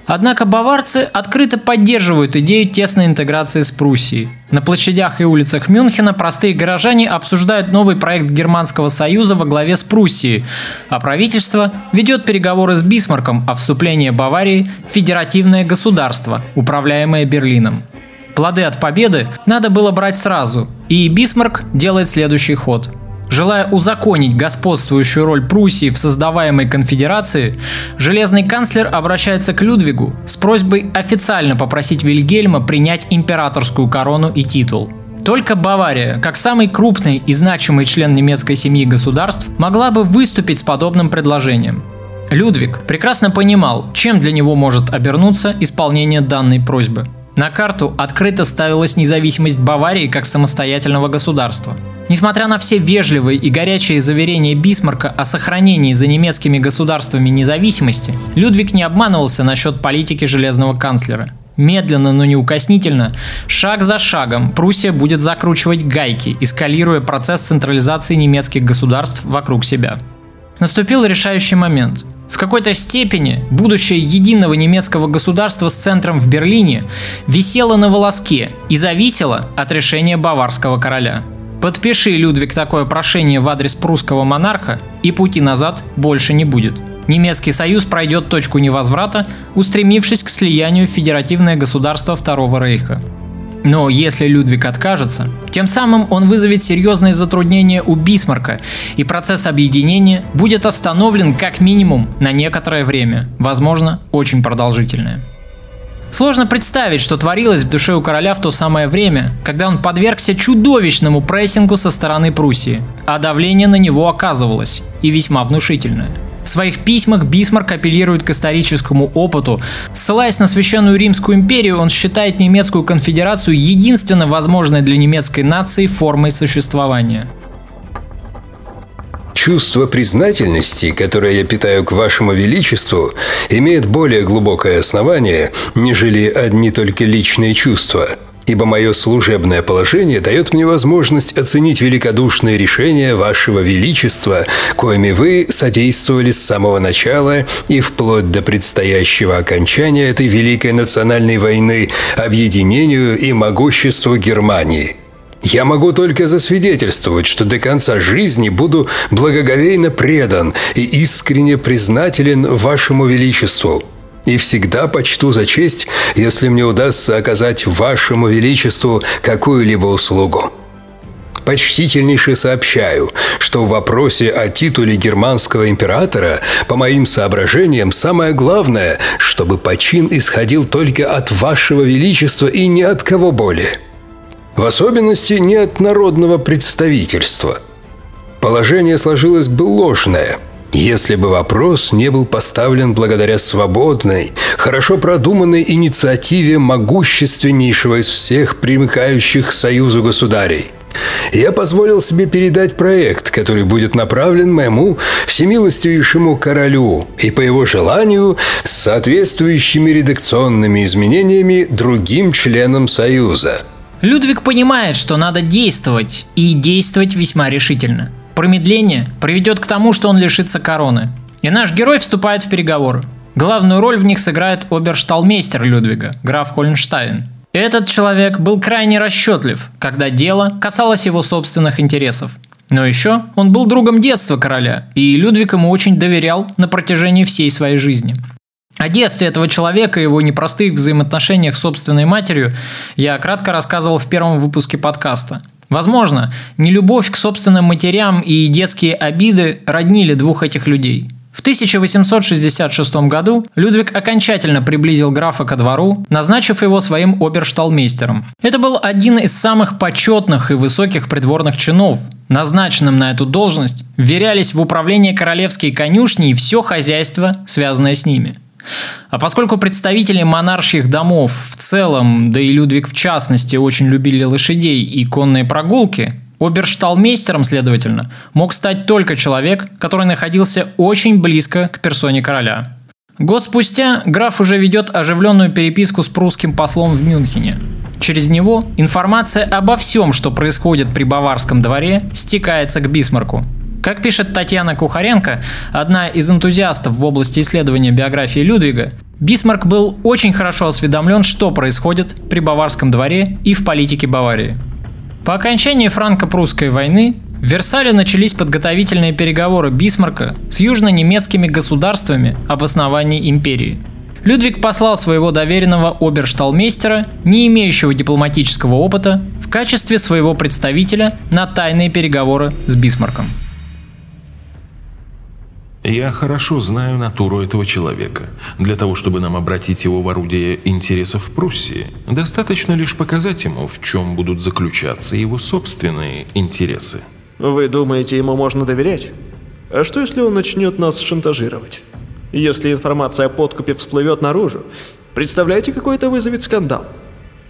Однако баварцы открыто поддерживают идею тесной интеграции с Пруссией. На площадях и улицах Мюнхена простые горожане обсуждают новый проект Германского союза во главе с Пруссией, а правительство ведет переговоры с Бисмарком о вступлении Баварии в федеративное государство, управляемое Берлином. Плоды от победы надо было брать сразу, и Бисмарк делает следующий ход – Желая узаконить господствующую роль Пруссии в создаваемой конфедерации, железный канцлер обращается к Людвигу с просьбой официально попросить Вильгельма принять императорскую корону и титул. Только Бавария, как самый крупный и значимый член немецкой семьи государств, могла бы выступить с подобным предложением. Людвиг прекрасно понимал, чем для него может обернуться исполнение данной просьбы. На карту открыто ставилась независимость Баварии как самостоятельного государства – Несмотря на все вежливые и горячие заверения Бисмарка о сохранении за немецкими государствами независимости, Людвиг не обманывался насчет политики железного канцлера. Медленно, но неукоснительно, шаг за шагом Пруссия будет закручивать гайки, эскалируя процесс централизации немецких государств вокруг себя. Наступил решающий момент. В какой-то степени будущее единого немецкого государства с центром в Берлине висело на волоске и зависело от решения баварского короля – Подпиши, Людвиг, такое прошение в адрес прусского монарха, и пути назад больше не будет. Немецкий союз пройдет точку невозврата, устремившись к слиянию в федеративное государство Второго Рейха. Но если Людвиг откажется, тем самым он вызовет серьезные затруднения у Бисмарка, и процесс объединения будет остановлен как минимум на некоторое время, возможно, очень продолжительное. Сложно представить, что творилось в душе у короля в то самое время, когда он подвергся чудовищному прессингу со стороны Пруссии, а давление на него оказывалось, и весьма внушительное. В своих письмах Бисмарк апеллирует к историческому опыту. Ссылаясь на Священную Римскую империю, он считает немецкую конфедерацию единственно возможной для немецкой нации формой существования. Чувство признательности, которое я питаю к вашему величеству, имеет более глубокое основание, нежели одни только личные чувства. Ибо мое служебное положение дает мне возможность оценить великодушные решения вашего величества, коими вы содействовали с самого начала и вплоть до предстоящего окончания этой великой национальной войны объединению и могуществу Германии. Я могу только засвидетельствовать, что до конца жизни буду благоговейно предан и искренне признателен вашему величеству – и всегда почту за честь, если мне удастся оказать вашему величеству какую-либо услугу. Почтительнейше сообщаю, что в вопросе о титуле германского императора, по моим соображениям, самое главное, чтобы почин исходил только от вашего величества и ни от кого более. В особенности не от народного представительства. Положение сложилось бы ложное – если бы вопрос не был поставлен благодаря свободной, хорошо продуманной инициативе могущественнейшего из всех примыкающих к Союзу государей. Я позволил себе передать проект, который будет направлен моему всемилостивейшему королю и по его желанию с соответствующими редакционными изменениями другим членам Союза. Людвиг понимает, что надо действовать, и действовать весьма решительно – Промедление приведет к тому, что он лишится короны. И наш герой вступает в переговоры. Главную роль в них сыграет обершталмейстер Людвига, граф Хольнштайн. Этот человек был крайне расчетлив, когда дело касалось его собственных интересов. Но еще он был другом детства короля, и Людвиг ему очень доверял на протяжении всей своей жизни. О детстве этого человека и его непростых взаимоотношениях с собственной матерью я кратко рассказывал в первом выпуске подкаста – Возможно, нелюбовь к собственным матерям и детские обиды роднили двух этих людей. В 1866 году Людвиг окончательно приблизил графа ко двору, назначив его своим обершталмейстером. Это был один из самых почетных и высоких придворных чинов. Назначенным на эту должность верялись в управление королевские конюшни и все хозяйство, связанное с ними – а поскольку представители монарших домов в целом, да и Людвиг в частности, очень любили лошадей и конные прогулки, обершталмейстером, следовательно, мог стать только человек, который находился очень близко к персоне короля. Год спустя граф уже ведет оживленную переписку с прусским послом в Мюнхене. Через него информация обо всем, что происходит при баварском дворе, стекается к Бисмарку – как пишет Татьяна Кухаренко, одна из энтузиастов в области исследования биографии Людвига, Бисмарк был очень хорошо осведомлен, что происходит при Баварском дворе и в политике Баварии. По окончании франко-прусской войны в Версале начались подготовительные переговоры Бисмарка с южно-немецкими государствами об основании империи. Людвиг послал своего доверенного обершталмейстера, не имеющего дипломатического опыта, в качестве своего представителя на тайные переговоры с Бисмарком. Я хорошо знаю натуру этого человека. Для того, чтобы нам обратить его в орудие интересов Пруссии, достаточно лишь показать ему, в чем будут заключаться его собственные интересы. Вы думаете, ему можно доверять? А что, если он начнет нас шантажировать? Если информация о подкупе всплывет наружу, представляете, какой это вызовет скандал?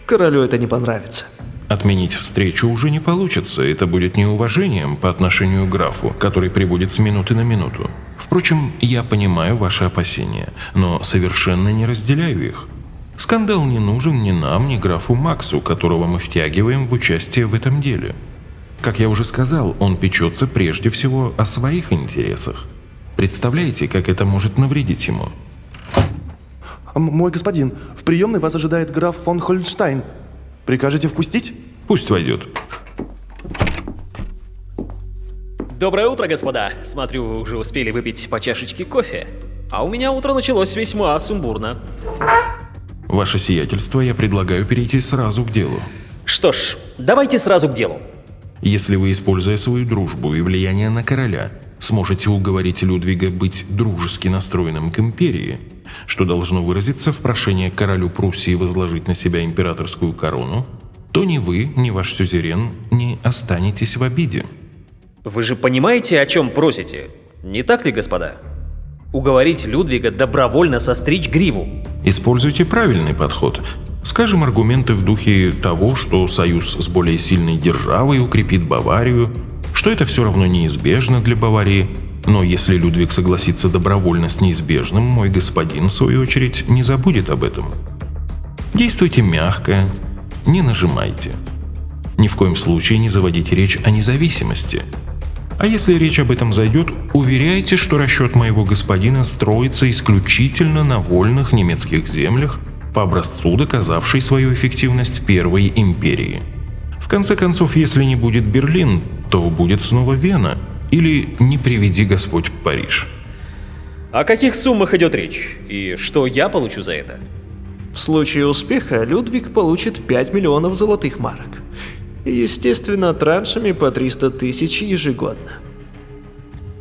Королю это не понравится. Отменить встречу уже не получится, это будет неуважением по отношению к графу, который прибудет с минуты на минуту. Впрочем, я понимаю ваши опасения, но совершенно не разделяю их. Скандал не нужен ни нам, ни графу Максу, которого мы втягиваем в участие в этом деле. Как я уже сказал, он печется прежде всего о своих интересах. Представляете, как это может навредить ему? Мой господин, в приемной вас ожидает граф фон Хольнштайн. Прикажете впустить? Пусть войдет. Доброе утро, господа. Смотрю, вы уже успели выпить по чашечке кофе. А у меня утро началось весьма сумбурно. Ваше сиятельство, я предлагаю перейти сразу к делу. Что ж, давайте сразу к делу. Если вы, используя свою дружбу и влияние на короля, сможете уговорить Людвига быть дружески настроенным к империи, что должно выразиться в прошении королю Пруссии возложить на себя императорскую корону, то ни вы, ни ваш сюзерен не останетесь в обиде. Вы же понимаете, о чем просите? Не так ли, господа? Уговорить Людвига добровольно состричь гриву. Используйте правильный подход. Скажем аргументы в духе того, что союз с более сильной державой укрепит Баварию, что это все равно неизбежно для Баварии, но если Людвиг согласится добровольно с неизбежным, мой господин, в свою очередь, не забудет об этом. Действуйте мягко, не нажимайте. Ни в коем случае не заводите речь о независимости. А если речь об этом зайдет, уверяйте, что расчет моего господина строится исключительно на вольных немецких землях по образцу, доказавшей свою эффективность Первой империи. В конце концов, если не будет Берлин, то будет снова Вена или не приведи Господь Париж. О каких суммах идет речь? И что я получу за это? В случае успеха Людвиг получит 5 миллионов золотых марок. И, естественно, траншами по 300 тысяч ежегодно.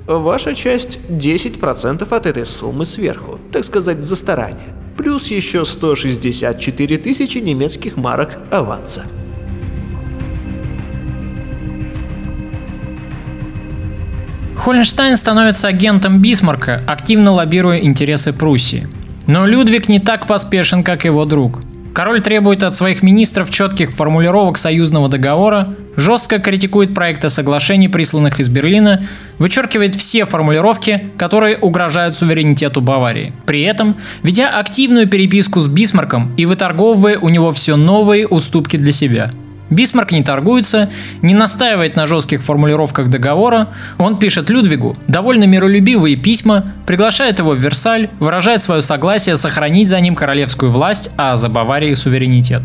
Ваша часть 10% от этой суммы сверху, так сказать, за старание. Плюс еще 164 тысячи немецких марок аванса. Холенштайн становится агентом Бисмарка, активно лоббируя интересы Пруссии. Но Людвиг не так поспешен, как его друг. Король требует от своих министров четких формулировок союзного договора, жестко критикует проекты соглашений, присланных из Берлина, вычеркивает все формулировки, которые угрожают суверенитету Баварии. При этом, ведя активную переписку с Бисмарком и выторговывая у него все новые уступки для себя – Бисмарк не торгуется, не настаивает на жестких формулировках договора, он пишет Людвигу довольно миролюбивые письма, приглашает его в Версаль, выражает свое согласие сохранить за ним королевскую власть, а за Баварией суверенитет.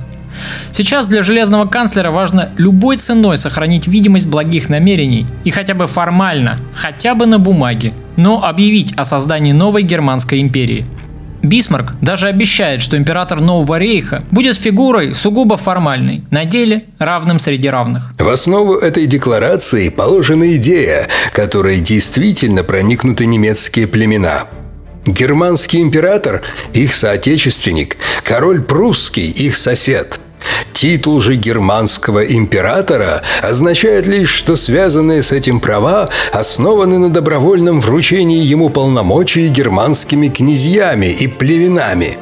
Сейчас для железного канцлера важно любой ценой сохранить видимость благих намерений и хотя бы формально, хотя бы на бумаге, но объявить о создании новой германской империи – Бисмарк даже обещает, что император Нового рейха будет фигурой сугубо формальной, на деле равным среди равных. В основу этой декларации положена идея, которой действительно проникнуты немецкие племена. Германский император – их соотечественник, король прусский – их сосед – Титул же германского императора означает лишь, что связанные с этим права основаны на добровольном вручении ему полномочий германскими князьями и племенами.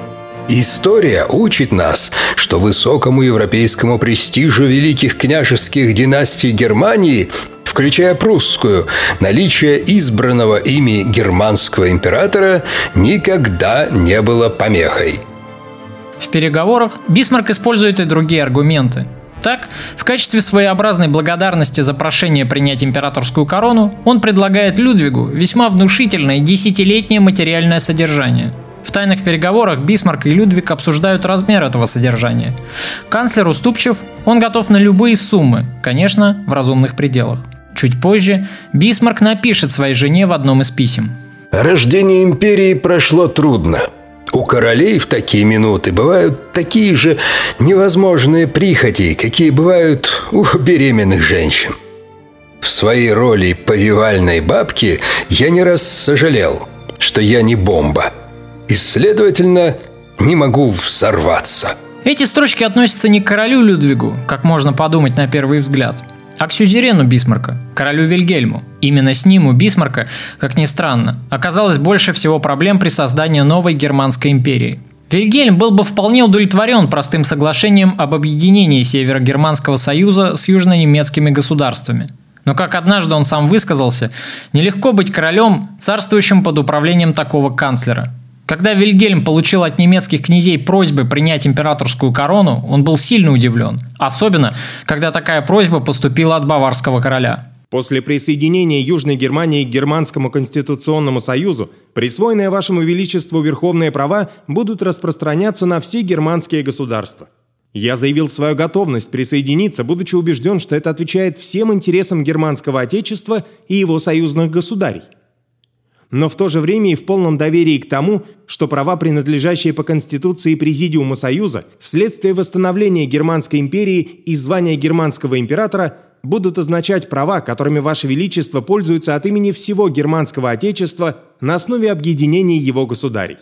История учит нас, что высокому европейскому престижу великих княжеских династий Германии включая прусскую, наличие избранного ими германского императора никогда не было помехой. В переговорах Бисмарк использует и другие аргументы. Так, в качестве своеобразной благодарности за прошение принять императорскую корону, он предлагает Людвигу весьма внушительное десятилетнее материальное содержание. В тайных переговорах Бисмарк и Людвиг обсуждают размер этого содержания. Канцлер уступчив, он готов на любые суммы, конечно, в разумных пределах. Чуть позже Бисмарк напишет своей жене в одном из писем. «Рождение империи прошло трудно. У королей в такие минуты бывают такие же невозможные прихоти, какие бывают у беременных женщин. В своей роли повивальной бабки я не раз сожалел, что я не бомба. И, следовательно, не могу взорваться. Эти строчки относятся не к королю Людвигу, как можно подумать на первый взгляд – а к сюзерену Бисмарка, королю Вильгельму. Именно с ним у Бисмарка, как ни странно, оказалось больше всего проблем при создании новой германской империи. Вильгельм был бы вполне удовлетворен простым соглашением об объединении Северо-Германского союза с южно-немецкими государствами. Но как однажды он сам высказался, нелегко быть королем, царствующим под управлением такого канцлера. Когда Вильгельм получил от немецких князей просьбы принять императорскую корону, он был сильно удивлен. Особенно, когда такая просьба поступила от баварского короля. После присоединения Южной Германии к Германскому конституционному союзу, присвоенные вашему величеству верховные права будут распространяться на все германские государства. Я заявил свою готовность присоединиться, будучи убежден, что это отвечает всем интересам германского отечества и его союзных государей но в то же время и в полном доверии к тому, что права, принадлежащие по Конституции Президиума Союза, вследствие восстановления Германской империи и звания германского императора, будут означать права, которыми Ваше Величество пользуется от имени всего германского отечества на основе объединения его государей.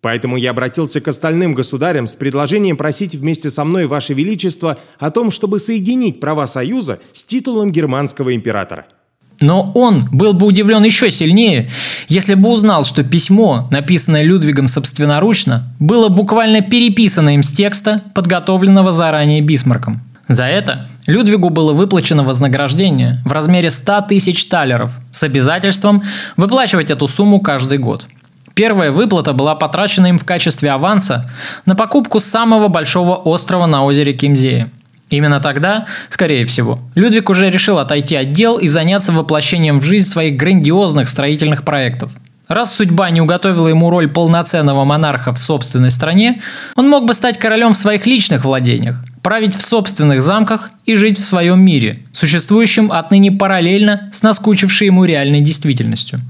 Поэтому я обратился к остальным государям с предложением просить вместе со мной Ваше Величество о том, чтобы соединить права Союза с титулом германского императора – но он был бы удивлен еще сильнее, если бы узнал, что письмо, написанное Людвигом собственноручно, было буквально переписано им с текста, подготовленного заранее Бисмарком. За это Людвигу было выплачено вознаграждение в размере 100 тысяч талеров с обязательством выплачивать эту сумму каждый год. Первая выплата была потрачена им в качестве аванса на покупку самого большого острова на озере Кимзея. Именно тогда, скорее всего, Людвиг уже решил отойти от дел и заняться воплощением в жизнь своих грандиозных строительных проектов. Раз судьба не уготовила ему роль полноценного монарха в собственной стране, он мог бы стать королем в своих личных владениях, править в собственных замках и жить в своем мире, существующем отныне параллельно с наскучившей ему реальной действительностью.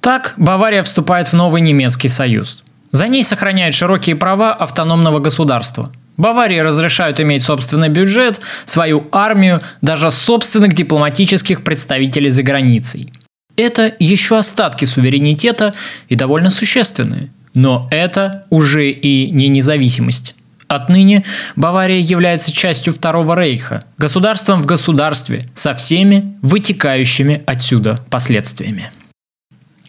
Так, Бавария вступает в новый немецкий союз. За ней сохраняют широкие права автономного государства. Баварии разрешают иметь собственный бюджет, свою армию, даже собственных дипломатических представителей за границей. Это еще остатки суверенитета и довольно существенные. Но это уже и не независимость. Отныне Бавария является частью Второго Рейха, государством в государстве, со всеми вытекающими отсюда последствиями.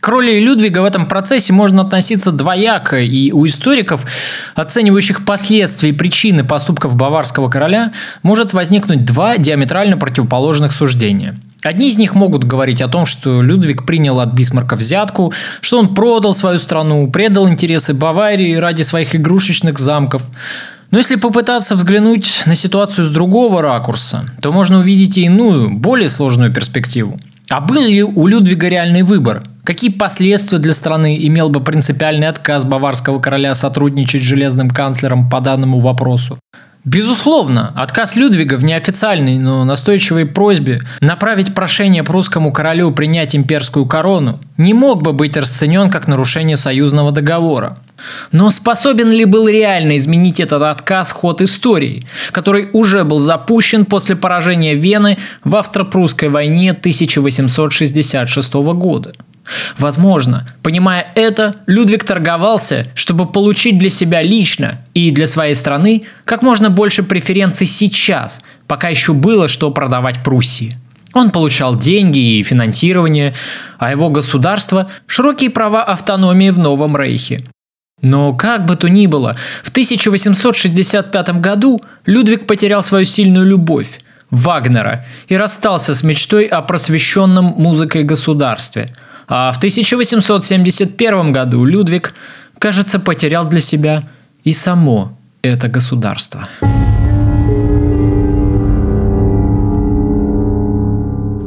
К роли Людвига в этом процессе можно относиться двояко, и у историков, оценивающих последствия и причины поступков баварского короля, может возникнуть два диаметрально противоположных суждения. Одни из них могут говорить о том, что Людвиг принял от Бисмарка взятку, что он продал свою страну, предал интересы Баварии ради своих игрушечных замков. Но если попытаться взглянуть на ситуацию с другого ракурса, то можно увидеть и иную, более сложную перспективу. А был ли у Людвига реальный выбор? Какие последствия для страны имел бы принципиальный отказ баварского короля сотрудничать с железным канцлером по данному вопросу? Безусловно, отказ Людвига в неофициальной, но настойчивой просьбе направить прошение прусскому королю принять имперскую корону не мог бы быть расценен как нарушение союзного договора. Но способен ли был реально изменить этот отказ ход истории, который уже был запущен после поражения Вены в австро-прусской войне 1866 года? Возможно, понимая это, Людвиг торговался, чтобы получить для себя лично и для своей страны как можно больше преференций сейчас, пока еще было что продавать Пруссии. Он получал деньги и финансирование, а его государство – широкие права автономии в Новом Рейхе. Но как бы то ни было, в 1865 году Людвиг потерял свою сильную любовь – Вагнера и расстался с мечтой о просвещенном музыкой государстве – а в 1871 году Людвиг, кажется, потерял для себя и само это государство.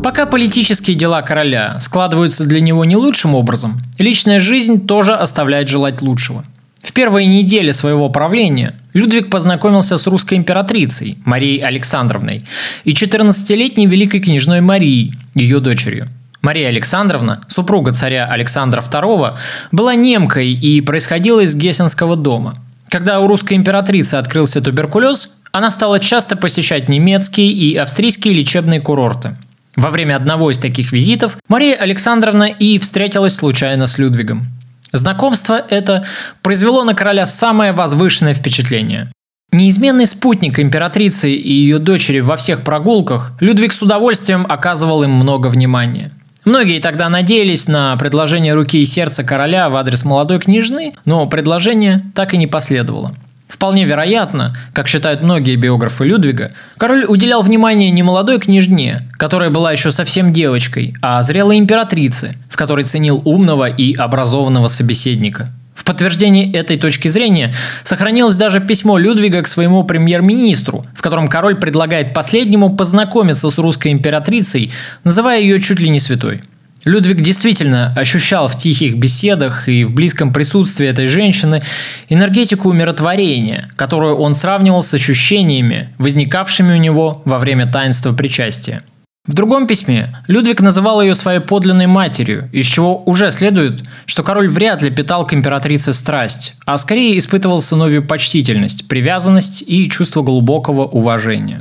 Пока политические дела короля складываются для него не лучшим образом, личная жизнь тоже оставляет желать лучшего. В первые недели своего правления Людвиг познакомился с русской императрицей Марией Александровной и 14-летней великой княжной Марией, ее дочерью – Мария Александровна, супруга царя Александра II, была немкой и происходила из Гессенского дома. Когда у русской императрицы открылся туберкулез, она стала часто посещать немецкие и австрийские лечебные курорты. Во время одного из таких визитов Мария Александровна и встретилась случайно с Людвигом. Знакомство это произвело на короля самое возвышенное впечатление. Неизменный спутник императрицы и ее дочери во всех прогулках, Людвиг с удовольствием оказывал им много внимания – Многие тогда надеялись на предложение руки и сердца короля в адрес молодой княжны, но предложение так и не последовало. Вполне вероятно, как считают многие биографы Людвига, король уделял внимание не молодой княжне, которая была еще совсем девочкой, а зрелой императрице, в которой ценил умного и образованного собеседника – в подтверждение этой точки зрения сохранилось даже письмо Людвига к своему премьер-министру, в котором король предлагает последнему познакомиться с русской императрицей, называя ее чуть ли не святой. Людвиг действительно ощущал в тихих беседах и в близком присутствии этой женщины энергетику умиротворения, которую он сравнивал с ощущениями, возникавшими у него во время таинства причастия. В другом письме Людвиг называл ее своей подлинной матерью, из чего уже следует, что король вряд ли питал к императрице страсть, а скорее испытывал сыновью почтительность, привязанность и чувство глубокого уважения.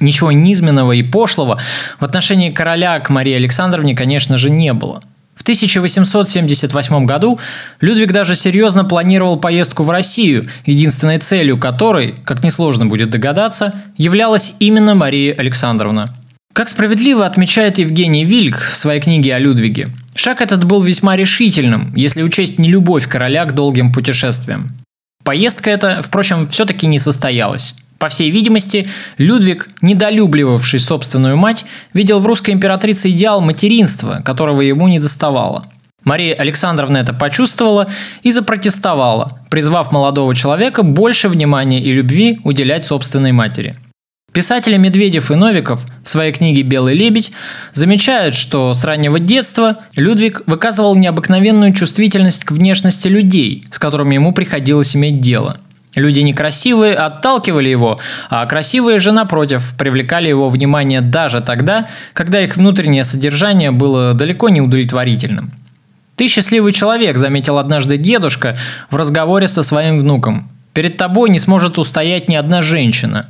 Ничего низменного и пошлого в отношении короля к Марии Александровне, конечно же, не было. В 1878 году Людвиг даже серьезно планировал поездку в Россию, единственной целью которой, как несложно будет догадаться, являлась именно Мария Александровна – как справедливо отмечает Евгений Вильк в своей книге о Людвиге, шаг этот был весьма решительным, если учесть нелюбовь короля к долгим путешествиям. Поездка эта, впрочем, все-таки не состоялась. По всей видимости, Людвиг, недолюбливавший собственную мать, видел в русской императрице идеал материнства, которого ему не доставало. Мария Александровна это почувствовала и запротестовала, призвав молодого человека больше внимания и любви уделять собственной матери. Писатели Медведев и Новиков в своей книге «Белый лебедь» замечают, что с раннего детства Людвиг выказывал необыкновенную чувствительность к внешности людей, с которыми ему приходилось иметь дело – Люди некрасивые отталкивали его, а красивые же, напротив, привлекали его внимание даже тогда, когда их внутреннее содержание было далеко не удовлетворительным. «Ты счастливый человек», – заметил однажды дедушка в разговоре со своим внуком. «Перед тобой не сможет устоять ни одна женщина».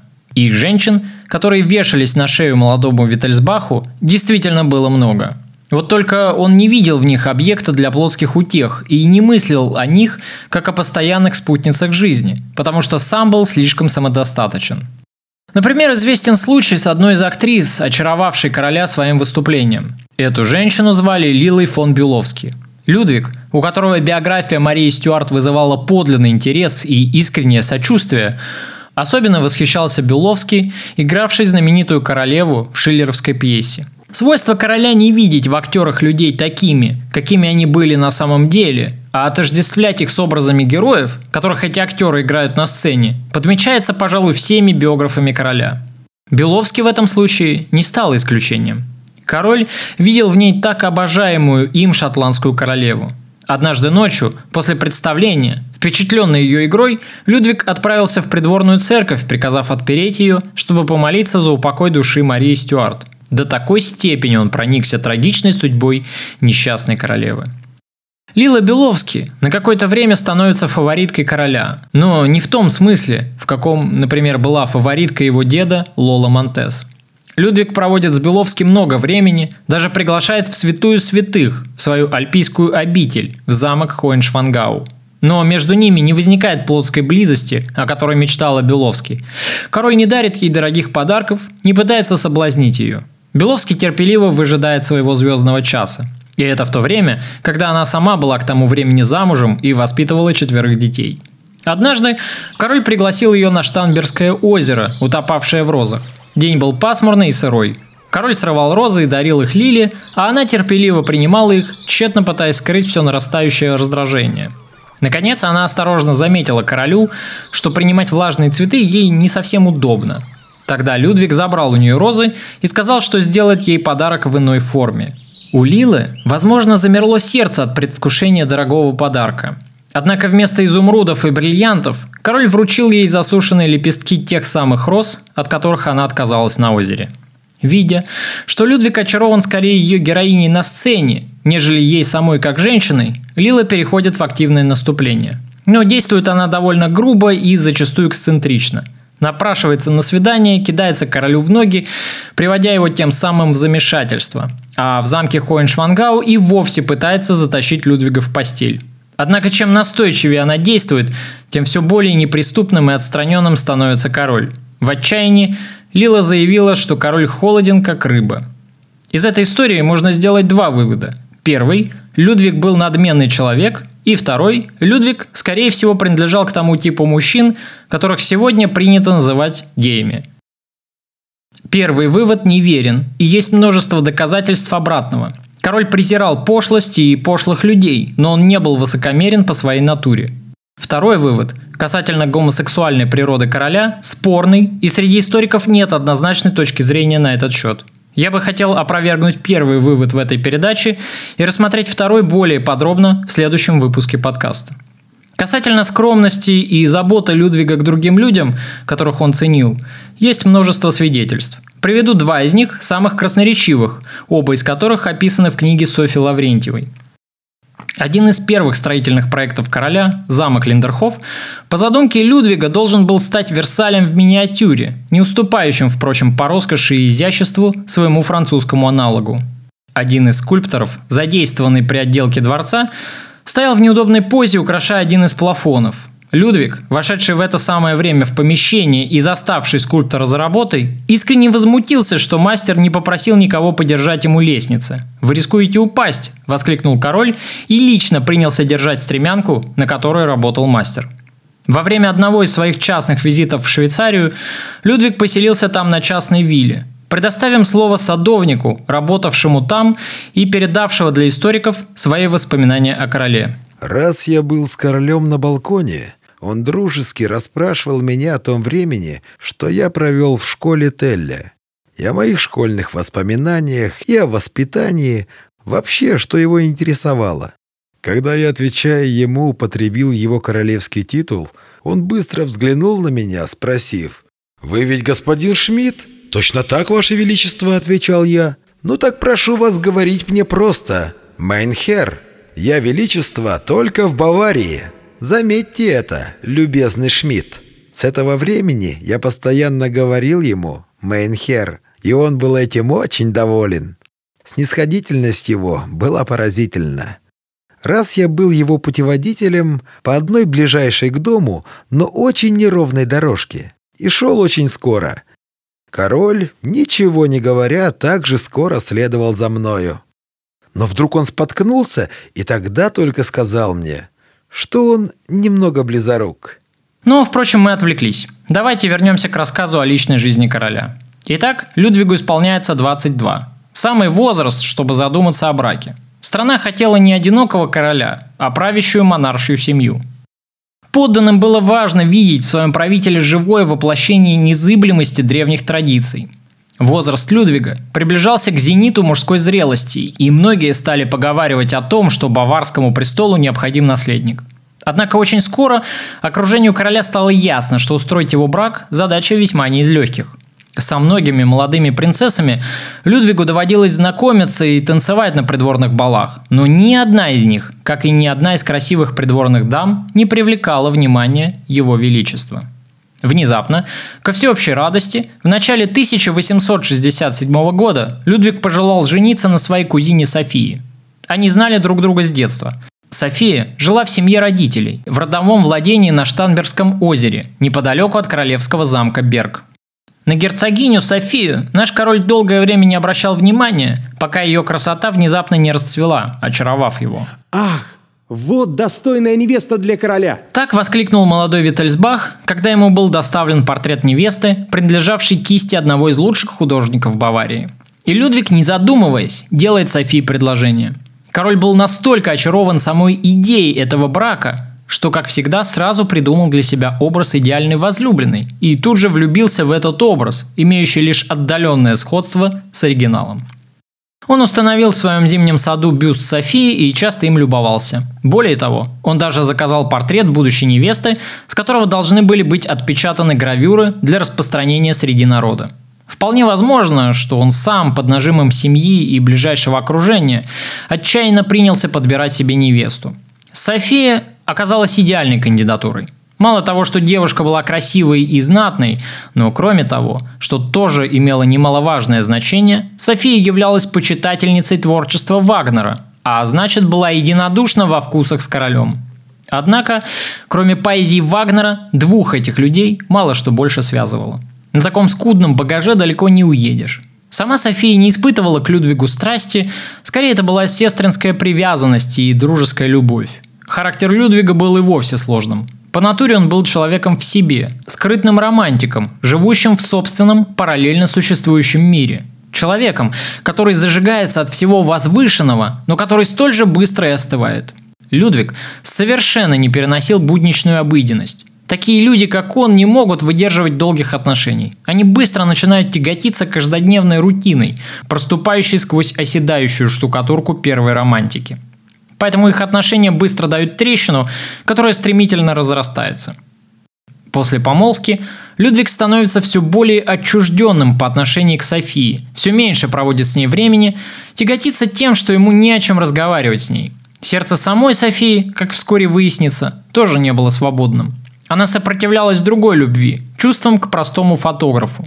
И женщин, которые вешались на шею молодому Виттельсбаху, действительно было много – вот только он не видел в них объекта для плотских утех и не мыслил о них как о постоянных спутницах жизни, потому что сам был слишком самодостаточен. Например, известен случай с одной из актрис, очаровавшей короля своим выступлением. Эту женщину звали Лилой фон Бюловски. Людвиг, у которого биография Марии Стюарт вызывала подлинный интерес и искреннее сочувствие, особенно восхищался Бюловски, игравшей знаменитую королеву в шиллеровской пьесе – Свойство короля не видеть в актерах людей такими, какими они были на самом деле, а отождествлять их с образами героев, которых эти актеры играют на сцене, подмечается, пожалуй, всеми биографами короля. Беловский в этом случае не стал исключением. Король видел в ней так обожаемую им шотландскую королеву. Однажды ночью, после представления, впечатленный ее игрой, Людвиг отправился в придворную церковь, приказав отпереть ее, чтобы помолиться за упокой души Марии Стюарт – до такой степени он проникся трагичной судьбой несчастной королевы. Лила Беловски на какое-то время становится фавориткой короля, но не в том смысле, в каком, например, была фаворитка его деда Лола Монтес. Людвиг проводит с Беловски много времени, даже приглашает в святую святых, в свою альпийскую обитель, в замок Хоеншвангау. Но между ними не возникает плотской близости, о которой мечтала Беловский. Король не дарит ей дорогих подарков, не пытается соблазнить ее – Беловский терпеливо выжидает своего звездного часа. И это в то время, когда она сама была к тому времени замужем и воспитывала четверых детей. Однажды король пригласил ее на Штанбергское озеро, утопавшее в розах. День был пасмурный и сырой. Король срывал розы и дарил их Лиле, а она терпеливо принимала их, тщетно пытаясь скрыть все нарастающее раздражение. Наконец она осторожно заметила королю, что принимать влажные цветы ей не совсем удобно – Тогда Людвиг забрал у нее розы и сказал, что сделает ей подарок в иной форме. У Лилы, возможно, замерло сердце от предвкушения дорогого подарка. Однако вместо изумрудов и бриллиантов король вручил ей засушенные лепестки тех самых роз, от которых она отказалась на озере. Видя, что Людвиг очарован скорее ее героиней на сцене, нежели ей самой как женщиной, Лила переходит в активное наступление. Но действует она довольно грубо и зачастую эксцентрично – Напрашивается на свидание, кидается королю в ноги, приводя его тем самым в замешательство. А в замке Хоеншвангау и вовсе пытается затащить Людвига в постель. Однако чем настойчивее она действует, тем все более неприступным и отстраненным становится король. В отчаянии Лила заявила, что король холоден, как рыба. Из этой истории можно сделать два вывода. Первый – Людвиг был надменный человек – и второй, Людвиг, скорее всего, принадлежал к тому типу мужчин, которых сегодня принято называть геями. Первый вывод неверен, и есть множество доказательств обратного. Король презирал пошлости и пошлых людей, но он не был высокомерен по своей натуре. Второй вывод касательно гомосексуальной природы короля спорный, и среди историков нет однозначной точки зрения на этот счет – я бы хотел опровергнуть первый вывод в этой передаче и рассмотреть второй более подробно в следующем выпуске подкаста. Касательно скромности и заботы Людвига к другим людям, которых он ценил, есть множество свидетельств. Приведу два из них, самых красноречивых, оба из которых описаны в книге Софьи Лаврентьевой – один из первых строительных проектов короля, замок Линдерхоф, по задумке Людвига должен был стать Версалем в миниатюре, не уступающим, впрочем, по роскоши и изяществу своему французскому аналогу. Один из скульпторов, задействованный при отделке дворца, стоял в неудобной позе, украшая один из плафонов – Людвиг, вошедший в это самое время в помещение и заставший скульптора за работой, искренне возмутился, что мастер не попросил никого подержать ему лестницы. «Вы рискуете упасть!» – воскликнул король и лично принялся держать стремянку, на которой работал мастер. Во время одного из своих частных визитов в Швейцарию Людвиг поселился там на частной вилле. Предоставим слово садовнику, работавшему там и передавшего для историков свои воспоминания о короле. Раз я был с королем на балконе, он дружески расспрашивал меня о том времени, что я провел в школе Телля, и о моих школьных воспоминаниях, и о воспитании, вообще, что его интересовало. Когда я, отвечая ему, употребил его королевский титул, он быстро взглянул на меня, спросив, «Вы ведь господин Шмидт?» «Точно так, Ваше Величество», — отвечал я. «Ну так прошу вас говорить мне просто. Mein Herr, я Величество только в Баварии. Заметьте это, любезный Шмидт». С этого времени я постоянно говорил ему «Mein Herr», и он был этим очень доволен. Снисходительность его была поразительна. Раз я был его путеводителем по одной ближайшей к дому, но очень неровной дорожке, и шел очень скоро. Король, ничего не говоря, также скоро следовал за мною. Но вдруг он споткнулся и тогда только сказал мне, что он немного близорук. Но, впрочем, мы отвлеклись. Давайте вернемся к рассказу о личной жизни короля. Итак, Людвигу исполняется 22. Самый возраст, чтобы задуматься о браке. Страна хотела не одинокого короля, а правящую монаршую семью. Подданным было важно видеть в своем правителе живое воплощение незыблемости древних традиций. Возраст Людвига приближался к зениту мужской зрелости, и многие стали поговаривать о том, что баварскому престолу необходим наследник. Однако очень скоро окружению короля стало ясно, что устроить его брак – задача весьма не из легких – со многими молодыми принцессами Людвигу доводилось знакомиться и танцевать на придворных балах, но ни одна из них, как и ни одна из красивых придворных дам, не привлекала внимания его величества. Внезапно, ко всеобщей радости, в начале 1867 года Людвиг пожелал жениться на своей кузине Софии. Они знали друг друга с детства. София жила в семье родителей, в родовом владении на Штанбергском озере, неподалеку от королевского замка Берг. На герцогиню Софию наш король долгое время не обращал внимания, пока ее красота внезапно не расцвела, очаровав его. Ах, вот достойная невеста для короля! Так воскликнул молодой Виттельсбах, когда ему был доставлен портрет невесты, принадлежавший кисти одного из лучших художников Баварии. И Людвиг, не задумываясь, делает Софии предложение. Король был настолько очарован самой идеей этого брака, что, как всегда, сразу придумал для себя образ идеальной возлюбленной и тут же влюбился в этот образ, имеющий лишь отдаленное сходство с оригиналом. Он установил в своем зимнем саду бюст Софии и часто им любовался. Более того, он даже заказал портрет будущей невесты, с которого должны были быть отпечатаны гравюры для распространения среди народа. Вполне возможно, что он сам под нажимом семьи и ближайшего окружения отчаянно принялся подбирать себе невесту. София оказалась идеальной кандидатурой. Мало того, что девушка была красивой и знатной, но кроме того, что тоже имело немаловажное значение, София являлась почитательницей творчества Вагнера, а значит была единодушна во вкусах с королем. Однако, кроме поэзии Вагнера, двух этих людей мало что больше связывало. На таком скудном багаже далеко не уедешь. Сама София не испытывала к Людвигу страсти, скорее это была сестринская привязанность и дружеская любовь. Характер Людвига был и вовсе сложным. По натуре он был человеком в себе, скрытным романтиком, живущим в собственном параллельно существующем мире. Человеком, который зажигается от всего возвышенного, но который столь же быстро и остывает. Людвиг совершенно не переносил будничную обыденность. Такие люди, как он, не могут выдерживать долгих отношений. Они быстро начинают тяготиться каждодневной рутиной, проступающей сквозь оседающую штукатурку первой романтики – Поэтому их отношения быстро дают трещину, которая стремительно разрастается. После помолвки Людвиг становится все более отчужденным по отношению к Софии, все меньше проводит с ней времени, тяготится тем, что ему не о чем разговаривать с ней. Сердце самой Софии, как вскоре выяснится, тоже не было свободным. Она сопротивлялась другой любви, чувствам к простому фотографу.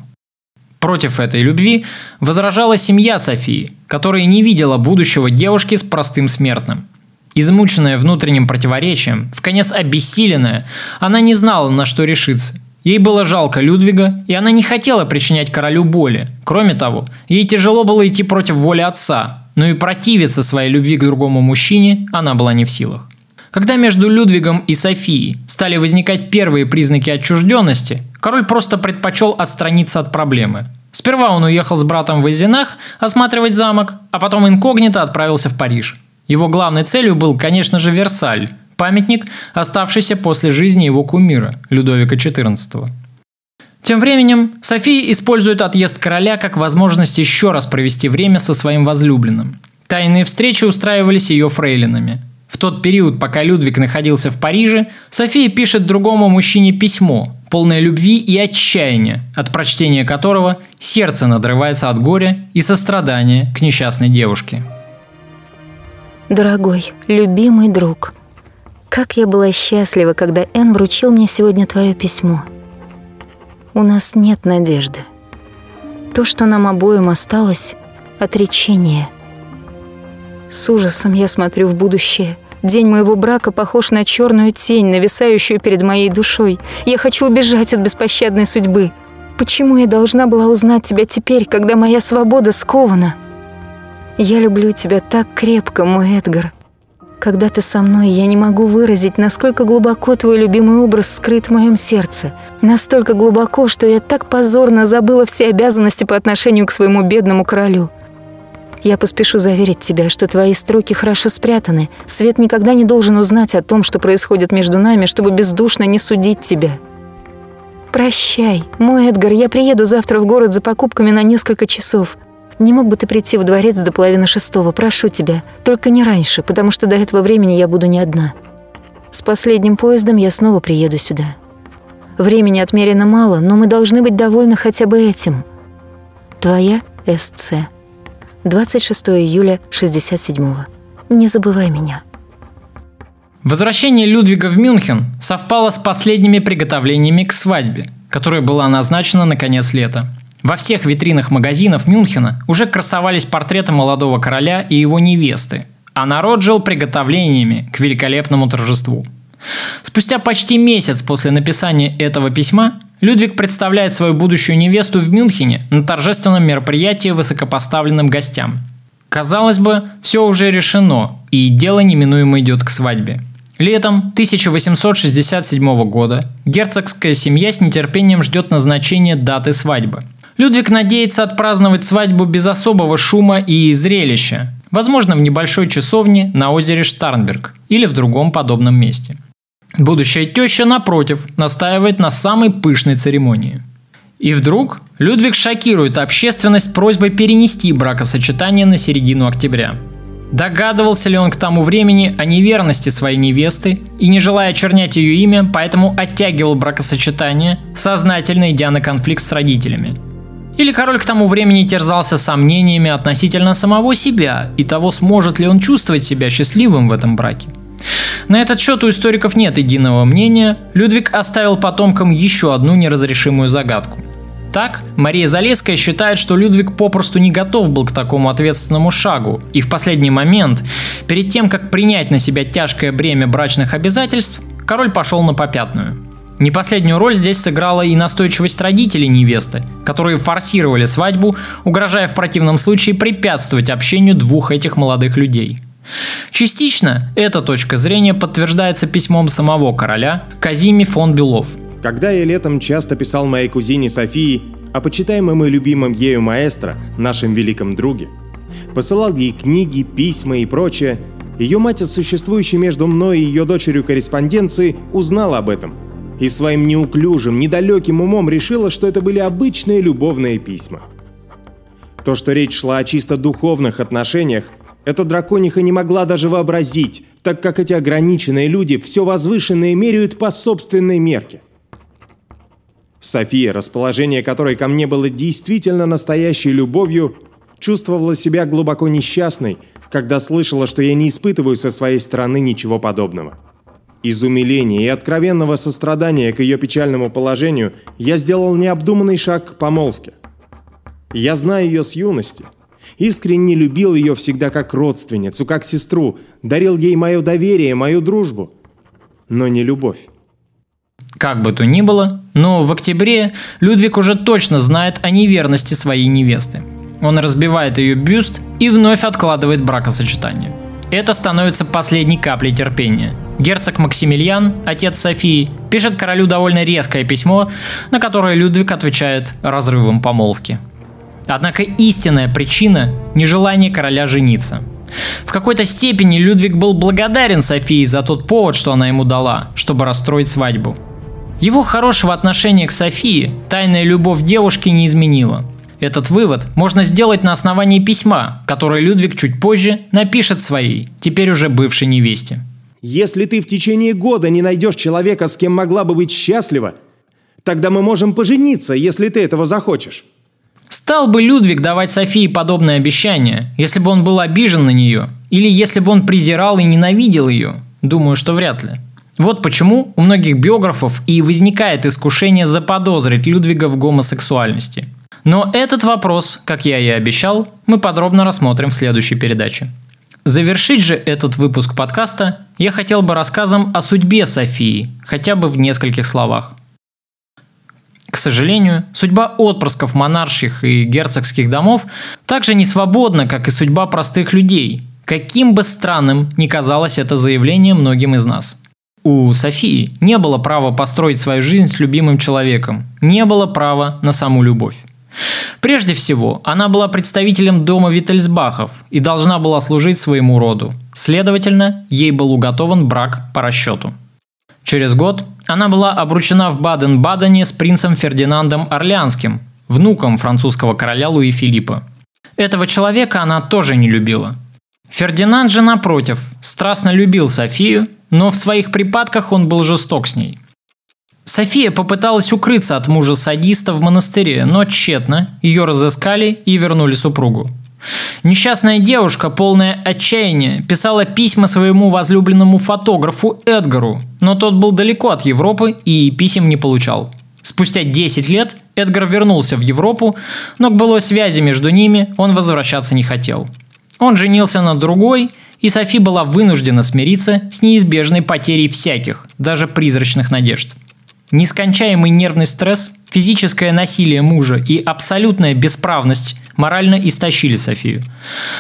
Против этой любви возражала семья Софии, которая не видела будущего девушки с простым смертным. Измученная внутренним противоречием, в конец обессиленная, она не знала, на что решиться. Ей было жалко Людвига, и она не хотела причинять королю боли. Кроме того, ей тяжело было идти против воли отца, но и противиться своей любви к другому мужчине она была не в силах. Когда между Людвигом и Софией стали возникать первые признаки отчужденности, король просто предпочел отстраниться от проблемы. Сперва он уехал с братом в Эйзенах осматривать замок, а потом инкогнито отправился в Париж. Его главной целью был, конечно же, Версаль, памятник, оставшийся после жизни его кумира, Людовика XIV. Тем временем София использует отъезд короля как возможность еще раз провести время со своим возлюбленным. Тайные встречи устраивались ее фрейлинами. В тот период, пока Людвиг находился в Париже, София пишет другому мужчине письмо, полное любви и отчаяния, от прочтения которого сердце надрывается от горя и сострадания к несчастной девушке. Дорогой, любимый друг, как я была счастлива, когда Эн вручил мне сегодня твое письмо. У нас нет надежды. То, что нам обоим осталось — отречение. С ужасом я смотрю в будущее. День моего брака похож на черную тень, нависающую перед моей душой. Я хочу убежать от беспощадной судьбы. Почему я должна была узнать тебя теперь, когда моя свобода скована? Я люблю тебя так крепко, мой Эдгар. Когда ты со мной, я не могу выразить, насколько глубоко твой любимый образ скрыт в моем сердце. Настолько глубоко, что я так позорно забыла все обязанности по отношению к своему бедному королю. Я поспешу заверить тебя, что твои строки хорошо спрятаны. Свет никогда не должен узнать о том, что происходит между нами, чтобы бездушно не судить тебя. Прощай, мой Эдгар, я приеду завтра в город за покупками на несколько часов. Не мог бы ты прийти в дворец до половины шестого, прошу тебя. Только не раньше, потому что до этого времени я буду не одна. С последним поездом я снова приеду сюда. Времени отмерено мало, но мы должны быть довольны хотя бы этим. Твоя СЦ. 26 июля 67-го. Не забывай меня. Возвращение Людвига в Мюнхен совпало с последними приготовлениями к свадьбе, которая была назначена на конец лета. Во всех витринах магазинов Мюнхена уже красовались портреты молодого короля и его невесты, а народ жил приготовлениями к великолепному торжеству. Спустя почти месяц после написания этого письма Людвиг представляет свою будущую невесту в Мюнхене на торжественном мероприятии высокопоставленным гостям. Казалось бы, все уже решено, и дело неминуемо идет к свадьбе. Летом 1867 года герцогская семья с нетерпением ждет назначения даты свадьбы – Людвиг надеется отпраздновать свадьбу без особого шума и зрелища, возможно, в небольшой часовне на озере Штарнберг или в другом подобном месте. Будущая теща, напротив, настаивает на самой пышной церемонии. И вдруг Людвиг шокирует общественность просьбой перенести бракосочетание на середину октября. Догадывался ли он к тому времени о неверности своей невесты и, не желая очернять ее имя, поэтому оттягивал бракосочетание, сознательно идя на конфликт с родителями – или король к тому времени терзался сомнениями относительно самого себя и того, сможет ли он чувствовать себя счастливым в этом браке. На этот счет у историков нет единого мнения, Людвиг оставил потомкам еще одну неразрешимую загадку. Так, Мария Залеская считает, что Людвиг попросту не готов был к такому ответственному шагу, и в последний момент, перед тем, как принять на себя тяжкое бремя брачных обязательств, король пошел на попятную – не последнюю роль здесь сыграла и настойчивость родителей невесты, которые форсировали свадьбу, угрожая в противном случае препятствовать общению двух этих молодых людей. Частично эта точка зрения подтверждается письмом самого короля Казими фон Белов. Когда я летом часто писал моей кузине Софии о почитаемом и любимом ею маэстро, нашем великом друге, посылал ей книги, письма и прочее, ее мать от существующей между мной и ее дочерью корреспонденции узнала об этом – и своим неуклюжим, недалеким умом решила, что это были обычные любовные письма. То, что речь шла о чисто духовных отношениях, эта дракониха не могла даже вообразить, так как эти ограниченные люди все возвышенное меряют по собственной мерке. София, расположение которой ко мне было действительно настоящей любовью, чувствовала себя глубоко несчастной, когда слышала, что я не испытываю со своей стороны ничего подобного. Из умиления и откровенного сострадания к ее печальному положению я сделал необдуманный шаг к помолвке. Я знаю ее с юности. Искренне любил ее всегда как родственницу, как сестру, дарил ей мое доверие, мою дружбу, но не любовь. Как бы то ни было, но в октябре Людвиг уже точно знает о неверности своей невесты. Он разбивает ее бюст и вновь откладывает бракосочетание. Это становится последней каплей терпения. Герцог Максимилиан, отец Софии, пишет королю довольно резкое письмо, на которое Людвиг отвечает разрывом помолвки. Однако истинная причина – нежелание короля жениться. В какой-то степени Людвиг был благодарен Софии за тот повод, что она ему дала, чтобы расстроить свадьбу. Его хорошего отношения к Софии тайная любовь девушки не изменила. Этот вывод можно сделать на основании письма, которое Людвиг чуть позже напишет своей, теперь уже бывшей невесте. Если ты в течение года не найдешь человека, с кем могла бы быть счастлива, тогда мы можем пожениться, если ты этого захочешь. Стал бы Людвиг давать Софии подобное обещание, если бы он был обижен на нее, или если бы он презирал и ненавидел ее? Думаю, что вряд ли. Вот почему у многих биографов и возникает искушение заподозрить Людвига в гомосексуальности. Но этот вопрос, как я и обещал, мы подробно рассмотрим в следующей передаче. Завершить же этот выпуск подкаста я хотел бы рассказом о судьбе Софии, хотя бы в нескольких словах. К сожалению, судьба отпрысков монарших и герцогских домов также не свободна, как и судьба простых людей, каким бы странным ни казалось это заявление многим из нас. У Софии не было права построить свою жизнь с любимым человеком, не было права на саму любовь. Прежде всего, она была представителем дома Виттельсбахов и должна была служить своему роду. Следовательно, ей был уготован брак по расчету. Через год она была обручена в Баден-Бадене с принцем Фердинандом Орлеанским, внуком французского короля Луи Филиппа. Этого человека она тоже не любила. Фердинанд же, напротив, страстно любил Софию, но в своих припадках он был жесток с ней. София попыталась укрыться от мужа-садиста в монастыре, но тщетно, ее разыскали и вернули супругу. Несчастная девушка, полная отчаяния, писала письма своему возлюбленному фотографу Эдгару, но тот был далеко от Европы и писем не получал. Спустя 10 лет Эдгар вернулся в Европу, но к былой связи между ними он возвращаться не хотел. Он женился на другой, и Софи была вынуждена смириться с неизбежной потерей всяких, даже призрачных надежд. Нескончаемый нервный стресс, физическое насилие мужа и абсолютная бесправность морально истощили Софию.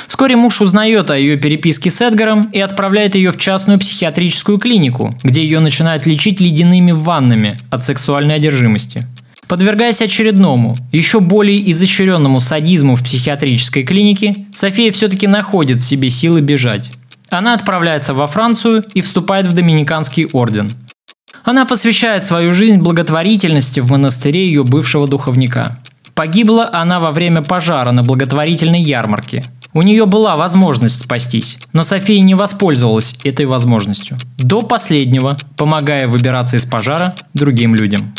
Вскоре муж узнает о ее переписке с Эдгаром и отправляет ее в частную психиатрическую клинику, где ее начинают лечить ледяными ваннами от сексуальной одержимости. Подвергаясь очередному, еще более изощренному садизму в психиатрической клинике, София все-таки находит в себе силы бежать. Она отправляется во Францию и вступает в Доминиканский орден. Она посвящает свою жизнь благотворительности в монастыре ее бывшего духовника. Погибла она во время пожара на благотворительной ярмарке. У нее была возможность спастись, но София не воспользовалась этой возможностью. До последнего, помогая выбираться из пожара другим людям.